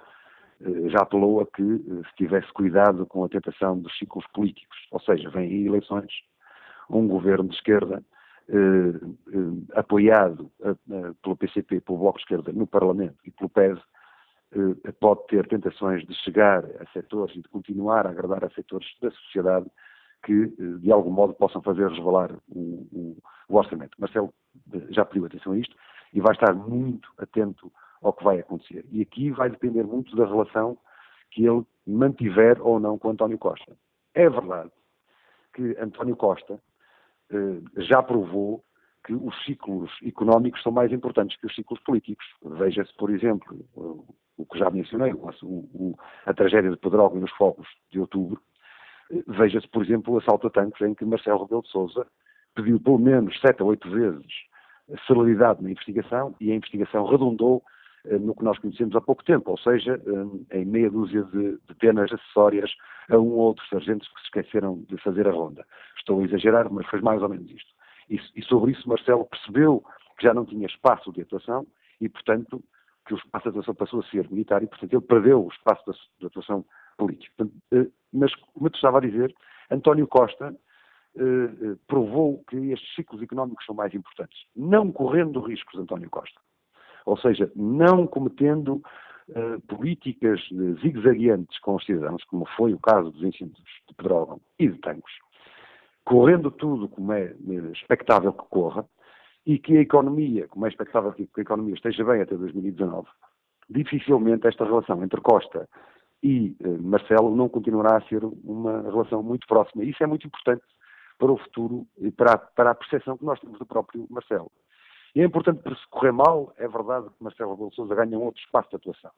já apelou a que se tivesse cuidado com a tentação dos ciclos políticos, ou seja, vem aí eleições, um governo de esquerda eh, eh, apoiado eh, pelo PCP, pelo Bloco de Esquerda no Parlamento e pelo PES, pode ter tentações de chegar a setores e de continuar a agradar a setores da sociedade que, de algum modo, possam fazer resvalar o, o, o orçamento. Marcelo já pediu atenção a isto e vai estar muito atento ao que vai acontecer. E aqui vai depender muito da relação que ele mantiver ou não com António Costa. É verdade que António Costa eh, já provou que os ciclos económicos são mais importantes que os ciclos políticos. Veja-se, por exemplo, o que já mencionei, a tragédia de Pedrógão nos fogos de outubro. Eh, veja-se, por exemplo, o assalto a tanques em que Marcelo Rebelo de Sousa pediu pelo menos sete ou oito vezes celeridade na investigação e a investigação redundou eh, no que nós conhecemos há pouco tempo, ou seja, eh, em meia dúzia de, de penas acessórias a um ou outro sargentos que se esqueceram de fazer a ronda. Estou a exagerar, mas foi mais ou menos isto. E, e sobre isso Marcelo percebeu que já não tinha espaço de atuação e, portanto, que o espaço de atuação passou a ser militar e, portanto, ele perdeu o espaço de atuação política. Portanto, eh, mas, como eu te estava a dizer, António Costa eh, provou que estes ciclos económicos são mais importantes, não correndo riscos, António Costa. Ou seja, não cometendo uh, políticas zigue-zagueantes com os cidadãos, como foi o caso dos incêndios de Pedrógão e de Tancos, correndo tudo como é expectável que corra, e que a economia, como é expectável que a economia esteja bem até 2019, dificilmente esta relação entre Costa e uh, Marcelo não continuará a ser uma relação muito próxima. Isso é muito importante para o futuro e para a, para a percepção que nós temos do próprio Marcelo. E é importante para se correr mal, é verdade que Marcelo Rebelo Sousa ganha um outro espaço de atuação.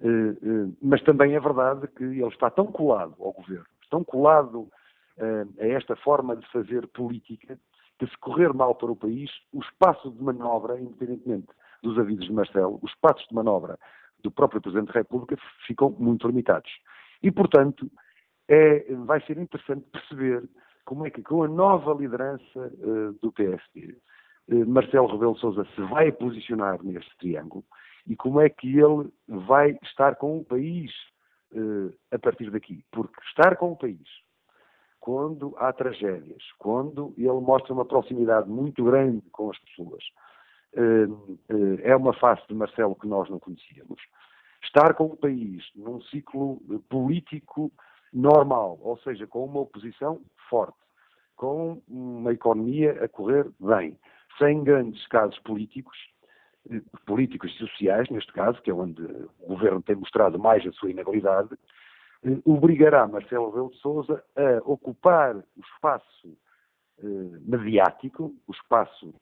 Uh, uh, mas também é verdade que ele está tão colado ao governo, tão colado uh, a esta forma de fazer política, que se correr mal para o país, o espaço de manobra, independentemente dos avisos de Marcelo, os espaços de manobra do próprio Presidente da República ficam muito limitados. E, portanto, é, vai ser interessante perceber como é que com a nova liderança uh, do PSD, Marcelo Rebelo Sousa se vai posicionar neste triângulo e como é que ele vai estar com o país uh, a partir daqui. Porque estar com o país, quando há tragédias, quando ele mostra uma proximidade muito grande com as pessoas, é uma face de Marcelo que nós não conhecíamos. Estar com o país num ciclo político normal, ou seja, com uma oposição forte, com uma economia a correr bem, sem grandes casos políticos, eh, políticos e sociais, neste caso, que é onde o governo tem mostrado mais a sua inabilidade, eh, obrigará Marcelo Rebelo de Sousa a ocupar o espaço eh, mediático, o espaço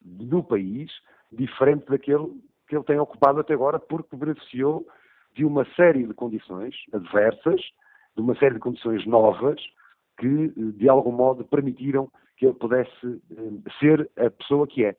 do país, diferente daquele que ele tem ocupado até agora, porque beneficiou de uma série de condições adversas de uma série de condições novas que, de algum modo, permitiram que ele pudesse eh, ser a pessoa que é.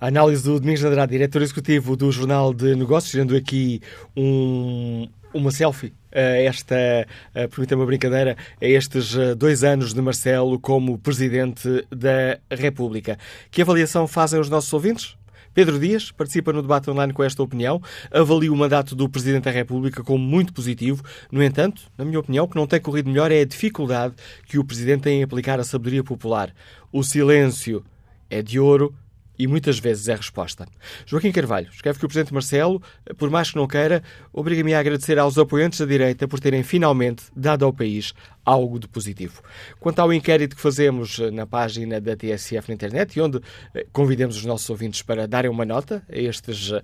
A análise do Domingos Andrade, diretor executivo do Jornal de Negócios, tirando aqui um, uma selfie esta, permita-me uma brincadeira, a estes eh, dois anos de Marcelo como Presidente da República. Que avaliação fazem os nossos ouvintes? Pedro Dias participa no debate online com esta opinião, avalia o mandato do Presidente da República como muito positivo. No entanto, na minha opinião, o que não tem corrido melhor é a dificuldade que o Presidente tem em aplicar a sabedoria popular. O silêncio é de ouro, e muitas vezes é resposta. Joaquim Carvalho escreve que o Presidente Marcelo, por mais que não queira, obriga-me a agradecer aos apoiantes da direita por terem finalmente dado ao país algo de positivo. Quanto ao inquérito que fazemos na página da TSF na internet, e onde eh, convidamos os nossos ouvintes para darem uma nota a estes uh,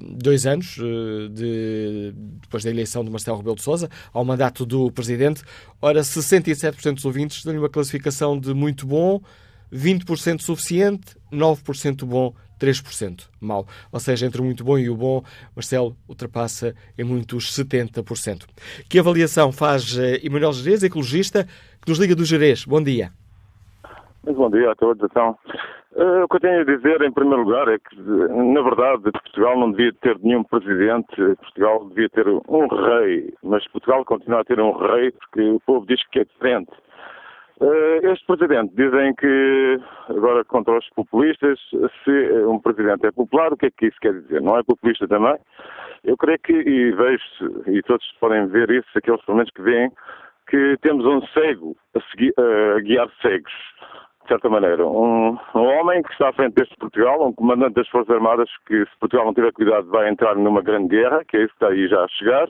dois anos de, depois da eleição de Marcelo Rebelo de Sousa, ao mandato do Presidente, ora, 67% dos ouvintes dão-lhe uma classificação de muito bom, 20% suficiente, 9% bom, 3% mau. Ou seja, entre o muito bom e o bom, Marcelo ultrapassa em muitos 70%. Que avaliação faz uh, Emanuel Jerez, ecologista, que nos liga do Jerez? Bom dia. Muito bom dia a todos. Então, uh, o que eu tenho a dizer, em primeiro lugar, é que, na verdade, Portugal não devia ter nenhum presidente, Portugal devia ter um rei, mas Portugal continua a ter um rei porque o povo diz que é diferente. Eh, este presidente dizem que, agora contra os populistas, se um presidente é popular, o que é que isso quer dizer? Não é populista também? Eu creio que, e vejo, e todos podem ver isso, aqueles pelo menos que veem, que temos um cego a, seguir, a guiar cegos, de certa maneira. Um, um, homem que está à frente deste Portugal, um comandante das Forças Armadas, que se Portugal não tiver cuidado vai entrar numa grande guerra, que é isso que está aí já a chegar,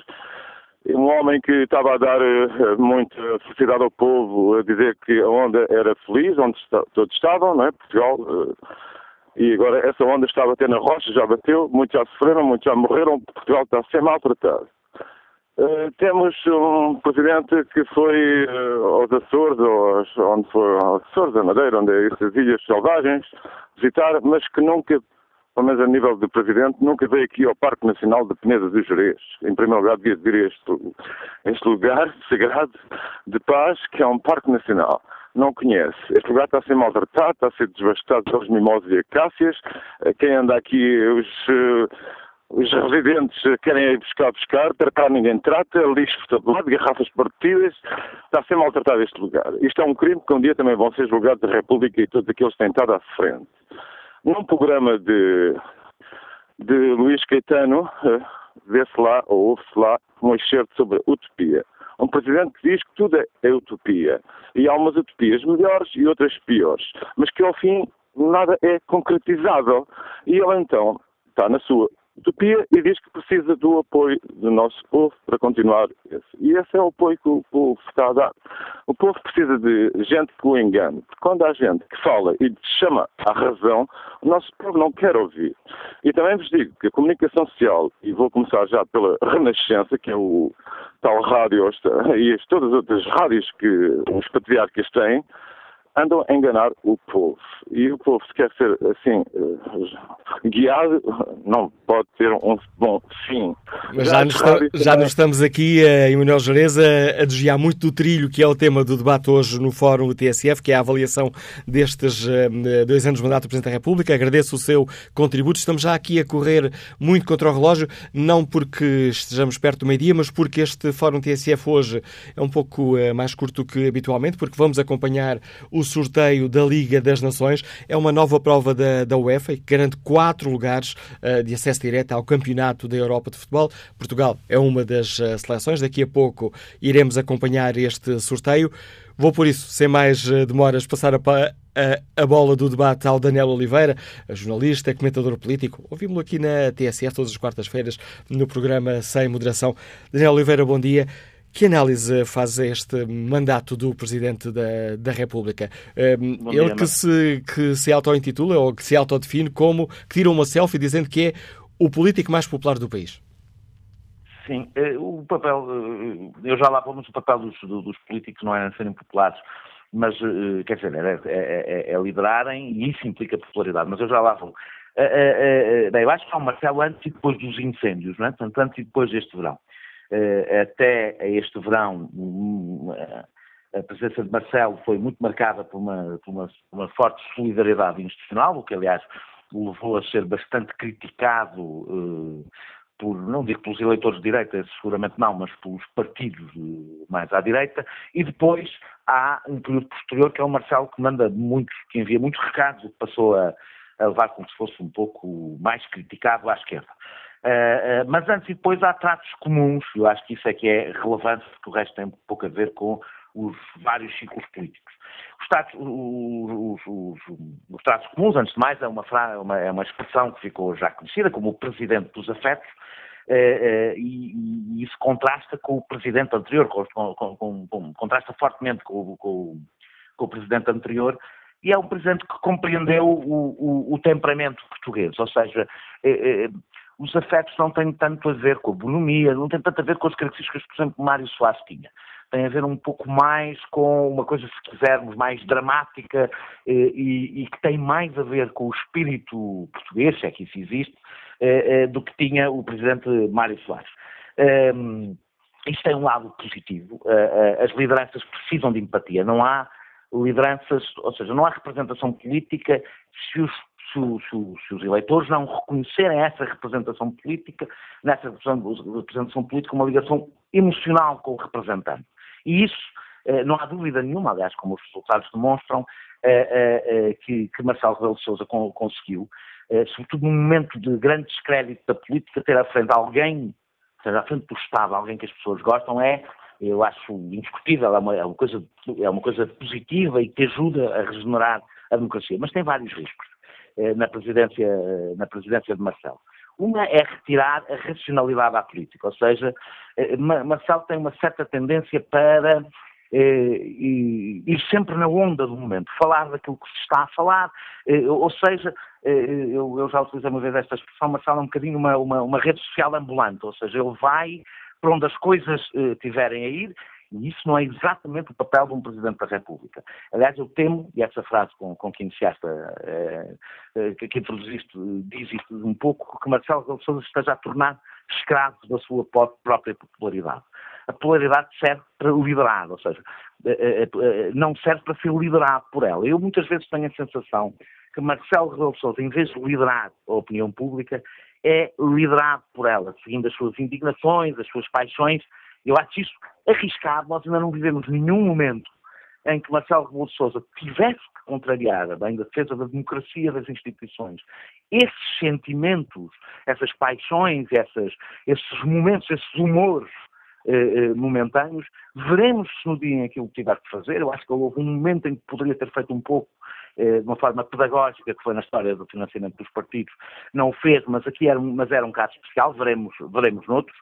um homem que estava a dar uh, muita felicidade ao povo, a dizer que a onda era feliz, onde todos estavam, não é? Portugal. Uh, E agora essa onda está a bater na rocha, já bateu, muitos já sofreram, muitos já morreram, Portugal está a ser maltratado. Temos um presidente que foi aos Açores, ou onde foi, aos Açores, a Madeira, onde é essas ilhas selvagens, visitar, mas que nunca, pelo menos a nível de presidente, nunca veio aqui ao Parque Nacional de Peneda dos Jerez. Em primeiro lugar, devia vir a este, este lugar <laughs> sagrado de paz, que é um Parque Nacional não conhece. Este lugar está a ser maltratado, está a ser devastado pelos mimosos e acácias. Eh, quem anda aqui, os, os residentes querem ir buscar, buscar, tratar ninguém trata, lixo por lado, garrafas partidas, está a ser maltratado este lugar. Isto é um crime que um dia também vão ser julgados da República e todos aqueles que têm estado à frente. Num programa de, de Luís Caetano, eh, vê-se lá, ou ouve-se lá, um excerto sobre utopia. Um presidente que diz que tudo é utopia. E há umas utopias melhores e outras piores. Mas que ao fim nada é concretizável. E ele então está na sua utopia e diz que precisa do apoio do nosso povo para continuar esse. E esse é o apoio que o povo está a dar. O povo precisa de gente que o engane. Quando há gente que fala e chama à razão, o nosso povo não quer ouvir. E também vos digo que a comunicação social, e vou começar já pela Renascença, que é o tal rádio e todas as outras rádios que os patriarcas têm, andam a enganar o povo. E o povo, se quer ser assim eh, guiado, não pode ter um bom fim. Mas já, nos, já nos estamos aqui, uh, Emanuel Jerez, a, a desviar muito do trilho, que é o tema do debate hoje no Fórum do TSF, que é a avaliação destes uh, dois anos de mandato do Presidente da República. Agradeço o seu contributo. Estamos já aqui a correr muito contra o relógio, não porque estejamos perto do meio-dia, mas porque este Fórum TSF hoje é um pouco mais curto que habitualmente, porque vamos acompanhar o sorteio da Liga das Nações. É uma nova prova da, da UEFA que garante quatro lugares uh, de acesso direto ao Campeonato da Europa de Futebol. Portugal é uma das uh, seleções. Daqui a pouco iremos acompanhar este sorteio. Vou, por isso, sem mais uh, demoras, passar a, a, a, bola do debate ao Daniel Oliveira, jornalista, comentador político. Ouvimos-lo aqui na TSF todas as quartas-feiras no programa Sem Moderação. Daniel Oliveira, bom dia. Que análise faz este mandato do Presidente da, da República? Um, ele que se, que se auto-intitula ou que se autodefine como que tira uma selfie dizendo que é o político mais popular do país. Sim, eh, o papel, eh, eu já lá vamos, o papel dos, dos políticos não é serem populares, mas, eh, quer dizer, é, é, é, liderarem e isso implica popularidade, mas eu já lá vou. Bem, eu acho que há um Marcelo antes e depois dos incêndios, não é? Portanto, antes e depois deste verão. Eh, até este verão, a presença de Marcelo foi muito marcada por uma, por uma, uma forte solidariedade institucional, o que, aliás, levou a ser bastante criticado eh, por, não digo pelos eleitores de direita, seguramente não, mas pelos partidos mais à direita, e depois há um período posterior que é o Marcelo que manda muitos, que envia muitos recados, o que passou a, a levar como se fosse um pouco mais criticado à esquerda. Uh, uh, mas antes e depois há tratos comuns, eu acho que isso é que é relevante, porque o resto tem pouco a ver com os vários ciclos políticos. Os tratos, os, os, os tratos comuns, antes de mais, é uma, uma, é uma expressão que ficou já conhecida como o presidente dos afetos, uh, e, e, isso contrasta com o presidente anterior, com, com, com, contrasta fortemente com, o presidente anterior, e é um presidente que compreendeu o, o, o temperamento português, ou seja, os afetos não têm tanto a ver com a bonomia, não têm tanto a ver com as características que, por exemplo, Mário Soares tinha. Tem a ver um pouco mais com uma coisa, se quisermos, mais dramática eh, e, e, que tem mais a ver com o espírito português, se é que isso existe, eh, eh, do que tinha o presidente Mário Soares. Um, isto tem um lado positivo. as lideranças precisam de empatia. Não há lideranças, ou seja, não há representação política se os se, se, se, os eleitores não reconhecerem essa representação política, nessa representação política, uma ligação emocional com o representante. E isso, eh, não há dúvida nenhuma, aliás, como os resultados demonstram, eh, eh, que, que Marcelo Rebelo de Sousa conseguiu, sobretudo num momento de grande descrédito da política, ter à frente alguém, seja à frente do Estado, alguém que as pessoas gostam, é eu acho indiscutível, é uma, é uma, coisa, é uma coisa positiva e que ajuda a regenerar a democracia, mas tem vários riscos. Eh, na presidência, na presidência de Marcelo. Uma é retirar a racionalidade à política, ou seja, eh, Marcelo tem uma certa tendência para ir sempre na onda do momento, falar daquilo que se está a falar, ou seja, eu, já utilizei uma vez esta expressão, Marcelo é um bocadinho uma, uma, uma, rede social ambulante, ou seja, ele vai para onde as coisas tiverem a ir e isso não é exatamente o papel de um Presidente da República. Aliás, eu temo, e essa frase com, com que iniciaste, é, é, que introduziste, diz isto um pouco, que Marcelo Rebelo Sousa esteja a tornar escravo da sua própria popularidade. A popularidade serve para liderar, ou seja, não serve para ser liderado por ela. Eu muitas vezes tenho a sensação que Marcelo Rebelo Sousa, em vez de liderar a opinião pública, é liderado por ela, seguindo as suas indignações, as suas paixões eu acho isso arriscado. Nós ainda não vivemos nenhum momento em que Marcelo Rebelo de Sousa tivesse que contrariar a bem da defesa da democracia das instituições. Esses sentimentos, essas paixões, essas, esses momentos, esses humores eh, eh, momentâneos, veremos se no dia em que ele tiver que fazer. Eu acho que houve um momento em que poderia ter feito um pouco eh, de uma forma pedagógica, que foi na história do financiamento dos partidos, não o fez, mas aqui era, mas era um caso especial, veremos, veremos noutros.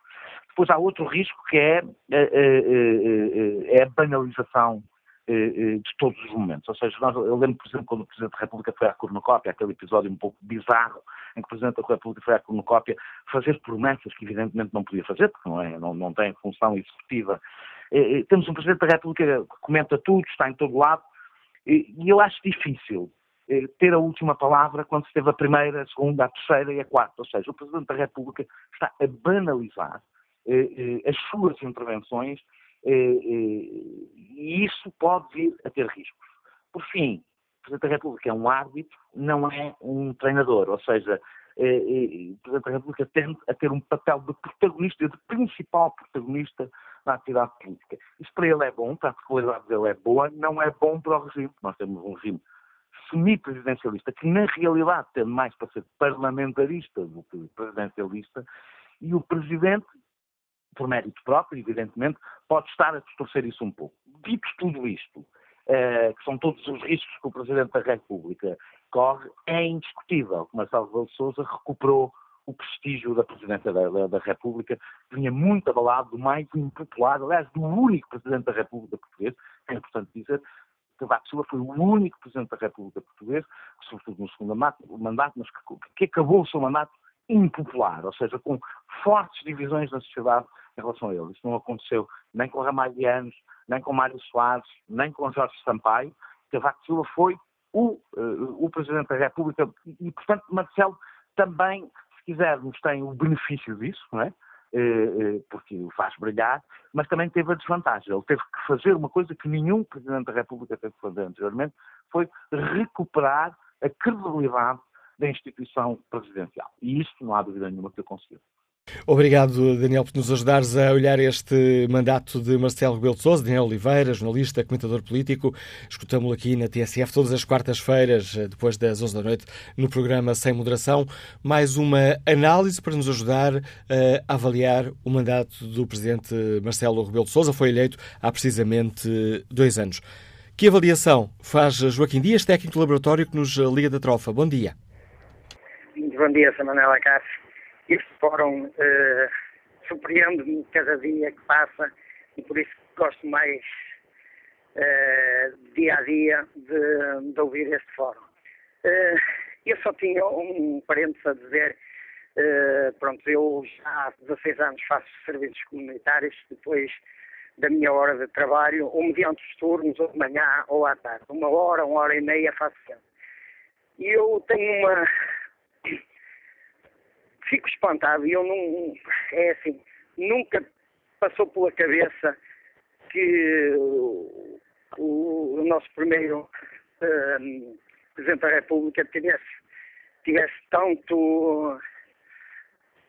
Depois há outro risco que é, é, é, a banalização de todos os momentos. Ou seja, nós, eu lembro, por exemplo, quando o Presidente da República foi à cornucópia, aquele episódio um pouco bizarro, em que o Presidente da República foi à cornucópia fazer promessas que evidentemente não podia fazer, porque não, é, não, não tem função executiva. temos um Presidente da República que comenta tudo, está em todo lado, e, eu acho difícil ter a última palavra quando se teve a primeira, a segunda, a terceira e a quarta. Ou seja, o Presidente da República está a banalizar as suas intervenções eh, e isso pode vir a ter riscos. Por fim, o Presidente da República é um árbitro, não é um treinador, ou seja, o Presidente da República tende a ter um papel de protagonista, de principal protagonista na atividade política. Isso para ele é bom, para a popularidade dele é boa, não é bom para o regime. Nós temos um regime semi-presidencialista, que na realidade tende mais para ser parlamentarista do que presidencialista, e o Presidente por mérito próprio, evidentemente, pode estar a distorcer isso um pouco. Dito tudo isto, eh, que são todos os riscos que o Presidente da República corre, é indiscutível que Marcelo Rebelo Sousa recuperou o prestígio da Presidência da, da, da, República, que vinha muito abalado do mais impopular, aliás, do único Presidente da República portuguesa, é importante dizer, que Silva foi o único Presidente da República portuguesa, sobretudo no segundo mandato, mas que, que acabou o seu mandato impopular, ou seja, com fortes divisões na sociedade em relação a ele. Isso não aconteceu nem com Ramalhianos, nem com Mário Soares, nem com Jorge Sampaio. Cavaco Silva foi o, uh, o Presidente da República e, portanto, Marcelo também, se quisermos, tem o benefício disso, não é? Uh, uh, porque o faz brilhar, mas também teve a desvantagem. Ele teve que fazer uma coisa que nenhum Presidente da República teve que fazer anteriormente, foi recuperar a credibilidade da instituição presidencial. E isto, não há dúvida nenhuma que eu conseguiu. Obrigado, Daniel, por nos ajudares a olhar este mandato de Marcelo Rebelo de Sousa, Daniel Oliveira, jornalista, comentador político. Escutamos-lo aqui na TSF todas as quartas-feiras, depois das 11 da noite, no programa Sem Moderação. Mais uma análise para nos ajudar a avaliar o mandato do presidente Marcelo Rebelo de Sousa. Foi eleito há precisamente dois anos. Que avaliação faz Joaquim Dias, técnico do laboratório que nos liga da Trofa? Bom dia. Bom dia, Samanela Cássio este fórum uh, surpreende-me cada dia que passa e por isso gosto mais uh, dia a dia de, de ouvir este fórum. Uh, eu só tinha um parênteses a dizer, pronto, eu já há 16 anos faço serviços comunitários, depois da minha hora de trabalho, ou mediante os turnos, ou de manhã ou à tarde. Uma hora, uma hora e meia faço sempre. E eu tenho uma, fico espantado e eu não. É assim, nunca passou pela cabeça que o, o nosso primeiro um, Presidente da República tivesse, tivesse tanto.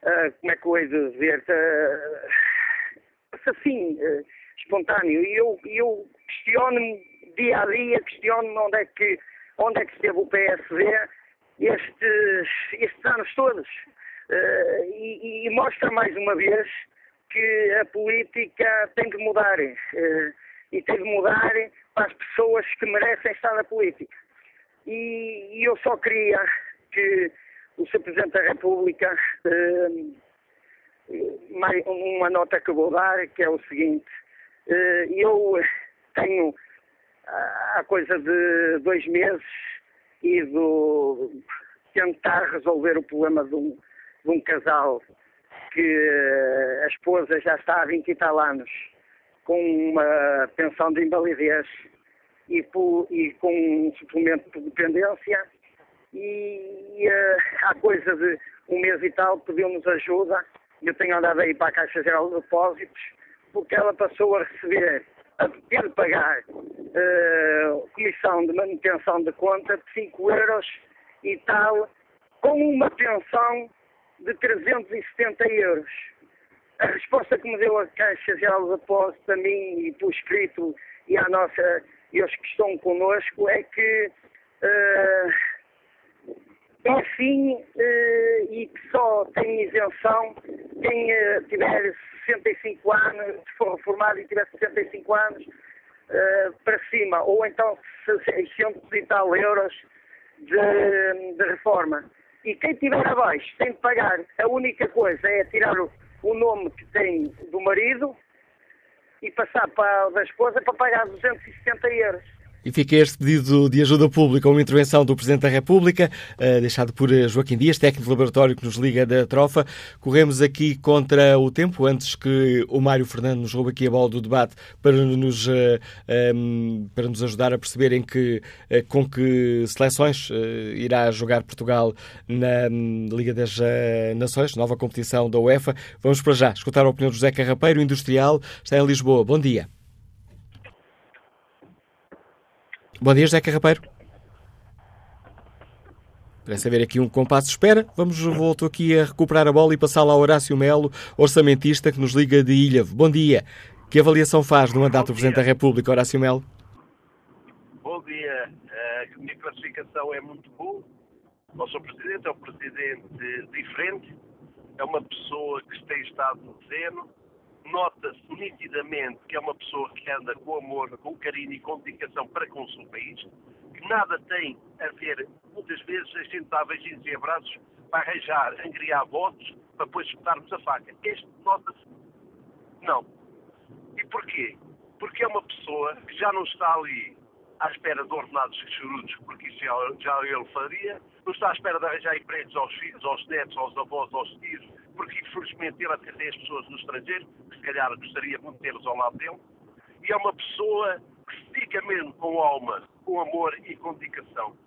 Uh, como é que eu hei de dizer? Uh, assim, uh, espontâneo. E eu, eu questiono-me dia a dia, questiono-me onde é que onde é que esteve o PSD estes, estes anos todos. Uh, e, e, mostra mais uma vez que a política tem que mudar. Uh, e tem que mudar para as pessoas que merecem estar na política. E, e eu só queria que o Sr. Presidente da República, uh, uma nota que vou dar, que é o seguinte, eu tenho há coisa de dois meses ido tentar resolver o problema de um, de um casal que a esposa já está há 20 e tal anos com uma pensão de invalidez e, e com um suplemento de dependência e uh, há coisa de um mês e tal pediu-nos ajuda. Eu tenho andado aí para a Caixa Geral de Depósitos porque ela passou a receber ter de pagar uh, comissão de manutenção de conta de 5 euros e tal, com uma pensão de 370 euros. A resposta que me deu a Caixa Geral de Depósitos a mim e por escrito e à nossa e aos que estão connosco é que uh, assim uh, e que só tem isenção quem uh, tiver 65 anos, se for reformado e tiver 65 anos uh, para cima, ou então 600 e tal euros de, de, reforma. E quem tiver abaixo tem de pagar. A única coisa é tirar o, o nome que tem do marido e passar para o da esposa para pagar 270 euros. E fica este pedido de ajuda pública, uma intervenção do Presidente da República, uh, deixado por eh, Joaquim Dias, técnico de laboratório que nos liga da Trofa. Corremos aqui contra o tempo, antes que o Mário Fernando nos roube aqui a bola do debate para nos, eh, um, para nos ajudar a perceber em que, com que seleções irá jogar Portugal na um, Liga das Nações, nova competição da UEFA. Vamos para já escutar a opinião do José Carrapeiro, industrial, está em Lisboa. Bom dia. Bom dia, José Carrapeiro. Parece haver aqui um compasso de espera. Vamos, volto aqui a recuperar a bola e passá-la ao Horácio Melo, orçamentista que nos liga de Ilhavo. Bom dia. Que avaliação faz do mandato do Presidente da República, Horácio Melo? Bom dia. A minha classificação é muito boa. O Sr. Presidente é um Presidente diferente, é uma pessoa que tem estado no terreno, nota-se nitidamente que é uma pessoa que anda com amor, com carinho e com dedicação para com o seu país, que nada tem a ver, muitas vezes, a gente dá beijinhos e abraços para arranjar, angriar votos, para depois espetarmos a faca. Este nota-se, não. E porquê? Porque é uma pessoa que já não está ali à espera de ordenados chorudos, porque isso já, já ele faria, não está à espera de arranjar empregos aos filhos, aos netos, aos avós, aos tios, porque infelizmente ele tem as pessoas no estrangeiro, que se calhar gostaria muito de tê-los ao lado dele, e é uma pessoa que dedica mesmo com alma, com amor e com dedicação.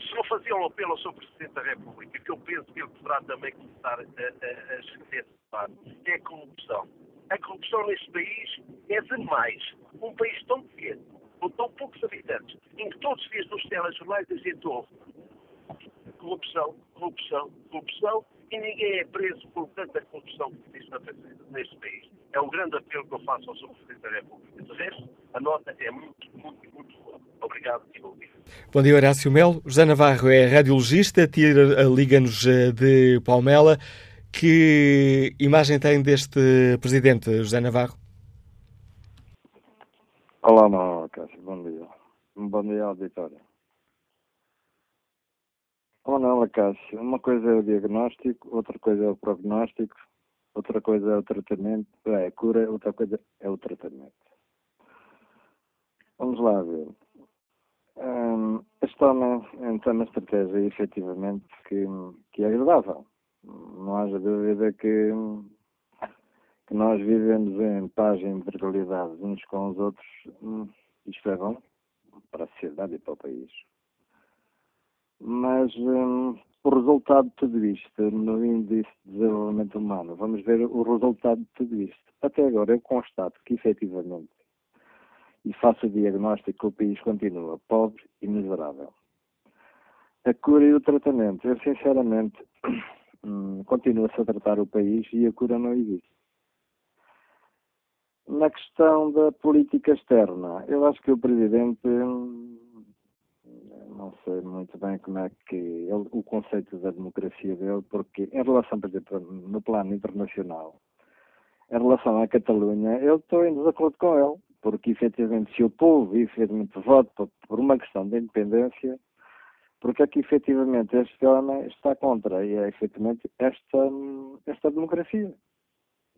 Se não fazia um apelo ao Sr. Presidente da República, que eu penso que ele poderá também começar a, a, a escrever, é a corrupção. A corrupção neste país é demais. Um país tão pequeno, com tão poucos habitantes, em que todos os dias nos telejornais a gente ouve corrupção, corrupção, corrupção, e ninguém é preso por tanta corrupção que existe neste país. É um grande apelo que eu faço ao Sr. Presidente da República. De resto, a nota é muito, muito, muito boa. Obrigado e bom dia. Bom dia, Horácio Melo. José Navarro é radiologista, liga-nos eh, de Palmela. Que imagem tem deste Presidente, José Navarro? Olá, Cássio. Bom dia. Bom dia, auditório. Oh não, Cássio. Uma coisa é o diagnóstico, outra coisa é o prognóstico, outra coisa é o tratamento, é a cura, outra coisa é o tratamento. Vamos lá ver. Um, este homem entra uma estratégia, efetivamente, que, que é agradável. Não haja dúvida que, que nós vivemos em paz e integralidade uns com os outros. Hum, isto é bom para a sociedade e para o país. Mas hum, o resultado de tudo isto, no índice de desenvolvimento humano, vamos ver o resultado de tudo isto. Até agora eu constato que efetivamente, e faço o diagnóstico que o país continua pobre e miserável. A cura e o tratamento, eu sinceramente <coughs> hum, continua-se a tratar o país e a cura não existe. Na questão da política externa, eu acho que o Presidente hum, não sei muito bem como é que ele, o conceito da democracia dele, porque em relação, por exemplo, no plano internacional, em relação à Catalunha, eu estou em desacordo com ele, porque efetivamente se o povo efetivamente vota por uma questão de independência, porque é que efetivamente este homem está contra e é efetivamente esta, esta democracia.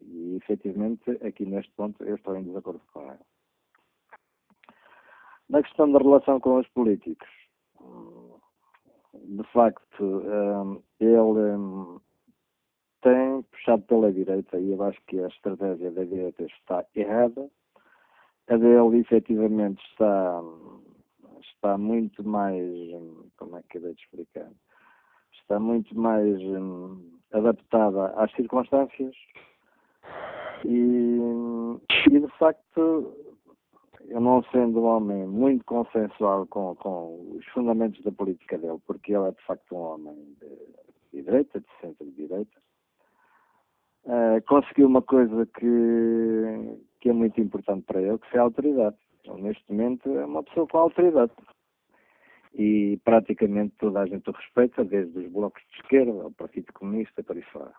E efetivamente aqui neste ponto eu estou em desacordo com ele. Na questão da relação com os políticos, de facto, um, ele um, tem puxado pela direita e eu acho que a estratégia da direita está errada. A dele efetivamente está, está muito mais, como é que eu de explicar? Está muito mais adaptada às circunstâncias e, e de facto eu não sendo um homem muito consensual com, com os fundamentos da política dele, porque ele é de facto um homem de, de direita, de centro-direita, uh, conseguiu uma coisa que, que é muito importante para ele, que é a autoridade. Ele, neste momento é uma pessoa com autoridade. E praticamente toda a gente o respeita, desde os blocos de esquerda ao Partido Comunista, para isso fora.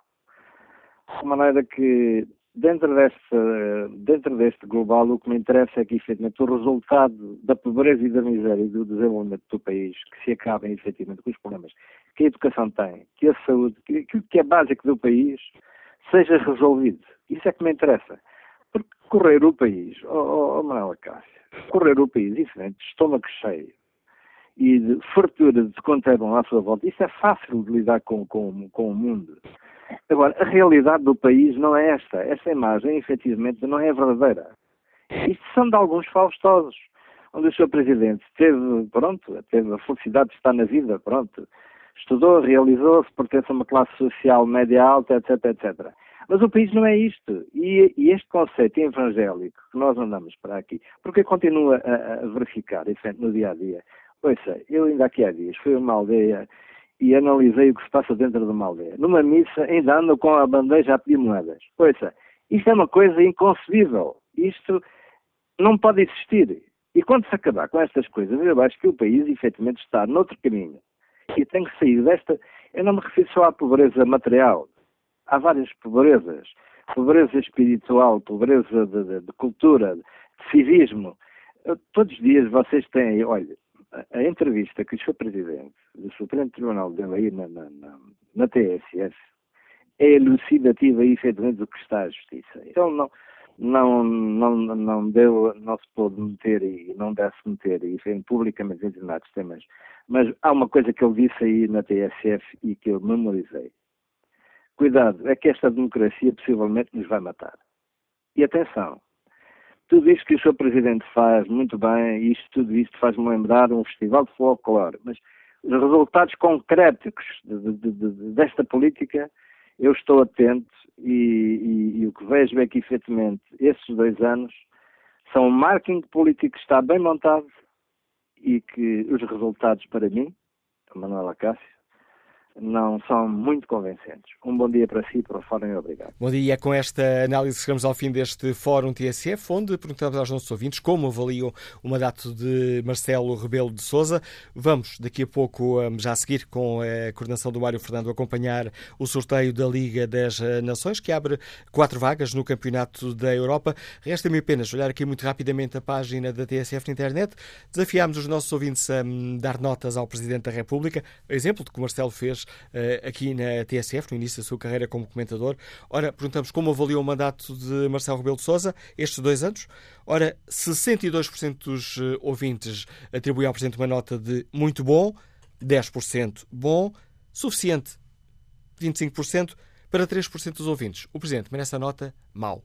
De maneira que Dentro deste, dentro deste global, o que me interessa é que, efetivamente, o resultado da pobreza e da miséria e do desenvolvimento do país, que se acabem, efetivamente, com os problemas que a educação tem, que a saúde, que aquilo que é básico do país, seja resolvido. Isso é que me interessa. Porque correr o país, oh, oh, oh Manuela Cássio, correr o país, efetivamente, de estômago cheio e de fartura de quanto é à sua volta, isso é fácil de lidar com, com, com o mundo. Agora, a realidade do país não é esta. Esta imagem, efetivamente, não é verdadeira. Isto são de alguns faustosos, onde o Sr. Presidente teve, pronto, teve a felicidade de estar na vida, pronto, estudou, realizou-se, pertence a uma classe social média-alta, etc, etc. Mas o país não é isto. E, e, este conceito evangélico que nós andamos para aqui, porque continua a, a verificar, no dia a dia. Ouça, eu ainda aqui há dias fui a uma aldeia e analisei o que se passa dentro de uma aldeia. Numa missa, ainda ando com a bandeja a pedir moedas. Ouça, isto é uma coisa inconcebível. Isto não pode existir. E quando se acabar com estas coisas, eu acho que o país, efetivamente, está noutro caminho. E tem que sair desta. Eu não me refiro só à pobreza material. Há várias pobrezas. Pobreza espiritual, pobreza de, de, de cultura, de civismo. Todos os dias vocês têm, olha, a entrevista que o Sr. Presidente do Supremo Tribunal deu aí na, na, na, na TSF é elucidativa e efetivamente do que está a Justiça. Então não, não, não, não deu, não se pôde meter e não deve se meter e vem publicamente determinados temas. Mas há uma coisa que ele disse aí na TSF e que eu memorizei. Cuidado, é que esta democracia possivelmente nos vai matar. E atenção, tudo isto que o Sr. Presidente faz muito bem, isto, tudo isto faz-me lembrar um festival de folclore, mas os resultados concretos de, de, de, desta política, eu estou atento e, e, e, o que vejo é que, efetivamente, esses dois anos são um marketing político que está bem montado e que os resultados, para mim, Manuela Cássio, não são muito convencentes. Um bom dia para si, para o Fórum e obrigado. Bom dia. É com esta análise chegamos ao fim deste Fórum TSF, onde perguntamos aos nossos ouvintes como avaliam o mandato de Marcelo Rebelo de Sousa. Vamos, daqui a pouco, hum, já a seguir, com a coordenação do Mário Fernando, acompanhar o sorteio da Liga das Nações, que abre quatro vagas no Campeonato da Europa. Resta-me apenas olhar aqui muito rapidamente a página da TSF na internet. Desafiámos os nossos ouvintes a hum, dar notas ao Presidente da República, exemplo de que o Marcelo fez uh, aqui na TSF, no início da sua carreira como comentador. Ora, perguntamos como avaliou o mandato de Marcelo Rebelo de Sousa estes dois anos. Ora, 62% dos uh, ouvintes atribuem ao Presidente uma nota de muito bom, 10% bom, suficiente, 25%, para 3% dos ouvintes. O Presidente merece a nota mau.